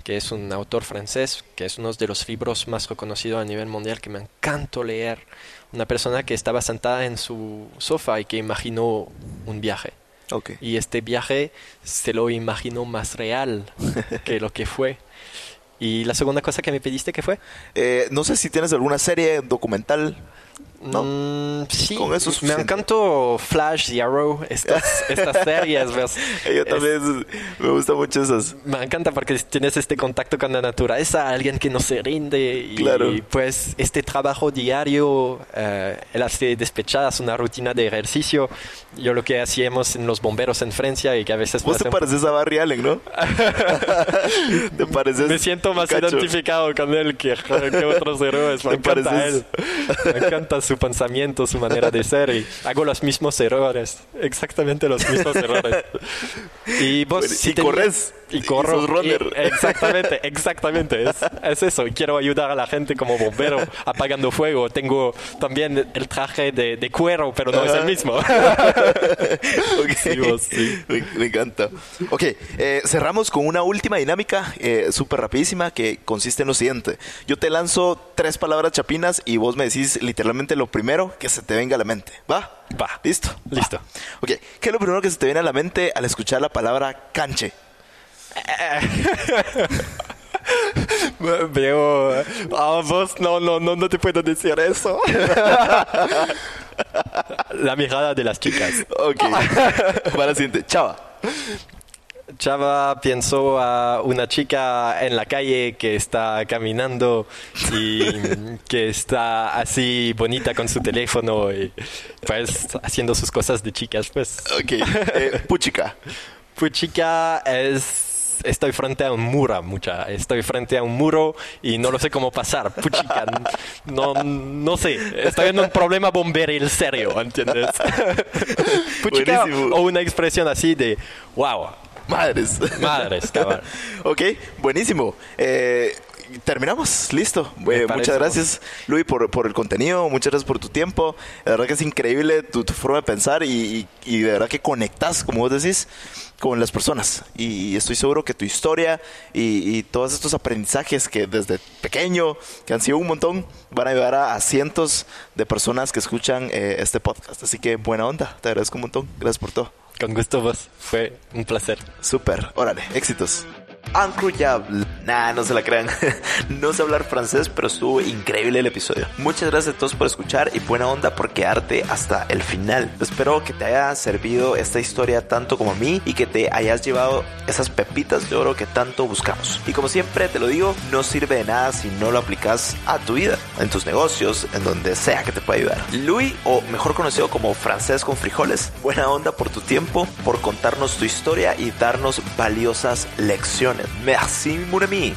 que es un autor francés, que es uno de los libros más reconocidos a nivel mundial, que me encanta leer. Una persona que estaba sentada en su sofá y que imaginó un viaje. Y este viaje se lo imaginó más real que lo que fue. Y la segunda cosa que me pediste, ¿qué fue? Eh, no sé si tienes alguna serie documental. No. Mm, sí, Con eso es me encantó Flash y Arrow, estas, estas series. ¿ves? Yo Es- también me gustan mucho esas. Me encanta porque tienes este contacto con la naturaleza, alguien que no se rinde y Claro. pues este trabajo diario, eh, él hace despechadas, una rutina de ejercicio, yo lo que hacíamos en los bomberos en Francia y que a veces Vos te pareces a Barry Allen, ¿no? te pareces. me siento más cacho. identificado con él que, que otros héroes, me encanta pareces- él, me encanta su pensamiento, su manera de ser y hago los mismos errores, exactamente los mismos errores. Y vos Bueno, si y tenías- corres, y y corro, sos runner. y- exactamente, exactamente, es, es eso. Y quiero ayudar a la gente como bombero apagando fuego. Tengo también el traje de, de cuero, pero no es el mismo. Ok. Sí, vos, sí. Me, me encanta. Ok, eh, cerramos con una última dinámica eh, súper rapidísima que consiste en lo siguiente. Yo te lanzo tres palabras chapinas y vos me decís literalmente lo primero que se te venga a la mente. ¿Va? Va. ¿Listo? Listo. Va. Ok. ¿Qué es lo primero que se te viene a la mente al escuchar la palabra canche? Veo. Ah, vos no, no, no, no te puedo decir eso. La mirada de las chicas. Ok. Para la siguiente. Chava. Chava pensó a una chica en la calle que está caminando y que está así bonita con su teléfono y pues haciendo sus cosas de chicas, pues. Ok. Eh, puchica. Pues chica es estoy frente a un muro, mucha. Estoy frente a un muro y no lo sé cómo pasar. Puchica, no, no sé. Estoy en un problema bomberil serio, ¿entiendes? Puchica Buenísimo. o una expresión así de wow, Madres. madres, cabrón. ok, buenísimo. Eh, terminamos, listo. Eh, muchas gracias, Luis, por, por el contenido. Muchas gracias por tu tiempo. La verdad que es increíble tu, tu forma de pensar y, y- y de verdad que conectas, como vos decís, con las personas. Y estoy seguro que tu historia y, y todos estos aprendizajes que desde pequeño, que han sido un montón, van a ayudar a, a cientos de personas que escuchan eh, este podcast. Así que buena onda. Te agradezco un montón. Gracias por todo. Con gusto vos. Fue un placer. Súper. Órale, éxitos. Incroyable. Nah, no se la crean. no sé hablar francés, pero estuvo increíble el episodio. Muchas gracias a todos por escuchar y buena onda por quedarte hasta el final. Espero que te haya servido esta historia tanto como a mí y que te hayas llevado esas pepitas de oro que tanto buscamos. Y como siempre te lo digo, no sirve de nada si no lo aplicas a tu vida, en tus negocios, en donde sea que te pueda ayudar. Louis, o mejor conocido como francés con frijoles, buena onda por tu tiempo, por contarnos tu historia y darnos valiosas lecciones. Merci, mon ami.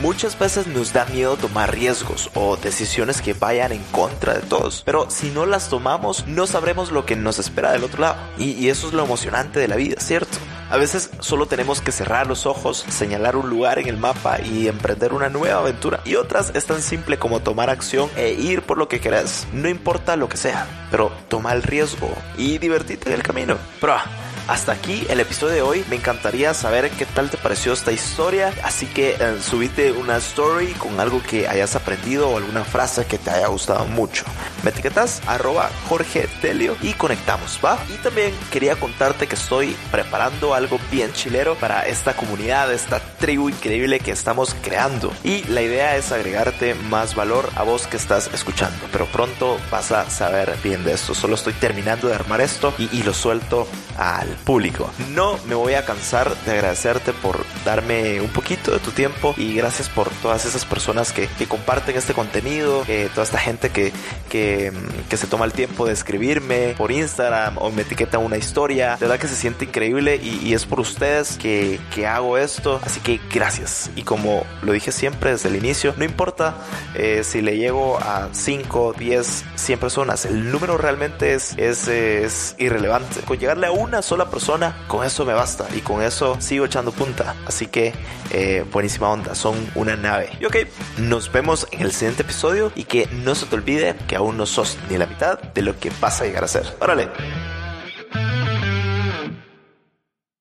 Muchas veces nos da miedo tomar riesgos o decisiones que vayan en contra de todos, pero si no las tomamos no sabremos lo que nos espera del otro lado. Y, y eso es lo emocionante de la vida, ¿cierto? A veces solo tenemos que cerrar los ojos, señalar un lugar en el mapa y emprender una nueva aventura. Y otras es tan simple como tomar acción e ir por lo que querés. No importa lo que sea, pero toma el riesgo y divertirte en el camino. Pero ah, hasta aquí el episodio de hoy. Me encantaría saber qué tal te pareció esta historia. Así que eh, subite una story con algo que hayas aprendido o alguna frase que te haya gustado mucho. Me etiquetas arroba Jorge Telio y conectamos, ¿va? Y también quería contarte que estoy preparando algo bien chilero para esta comunidad, esta tribu increíble que estamos creando. Y la idea es agregarte más valor a vos que estás escuchando. Pero pronto vas a saber bien de esto. Solo estoy terminando de armar esto y, y lo suelto al público. No me voy a cansar de agradecerte por darme un poquito de tu tiempo y gracias por todas esas personas que, que comparten este contenido, toda esta gente que, que, mm, que se toma el tiempo de escribirme por Instagram o me etiqueta una historia. De verdad que se siente increíble y, es por ustedes que, que hago esto. Así que gracias. Y como lo dije siempre desde el inicio, no importa eh, si le llego a 5, 10, 100 personas. El número realmente es, es, irrelevante. Con llegarle a una persona, con eso me basta. Y con eso sigo echando punta. Así que eh, buenísima onda. Son una nave. Y ok, nos vemos en el siguiente episodio. Y que no se te olvide que aún no sos ni la mitad de lo que vas a llegar a ser. Órale.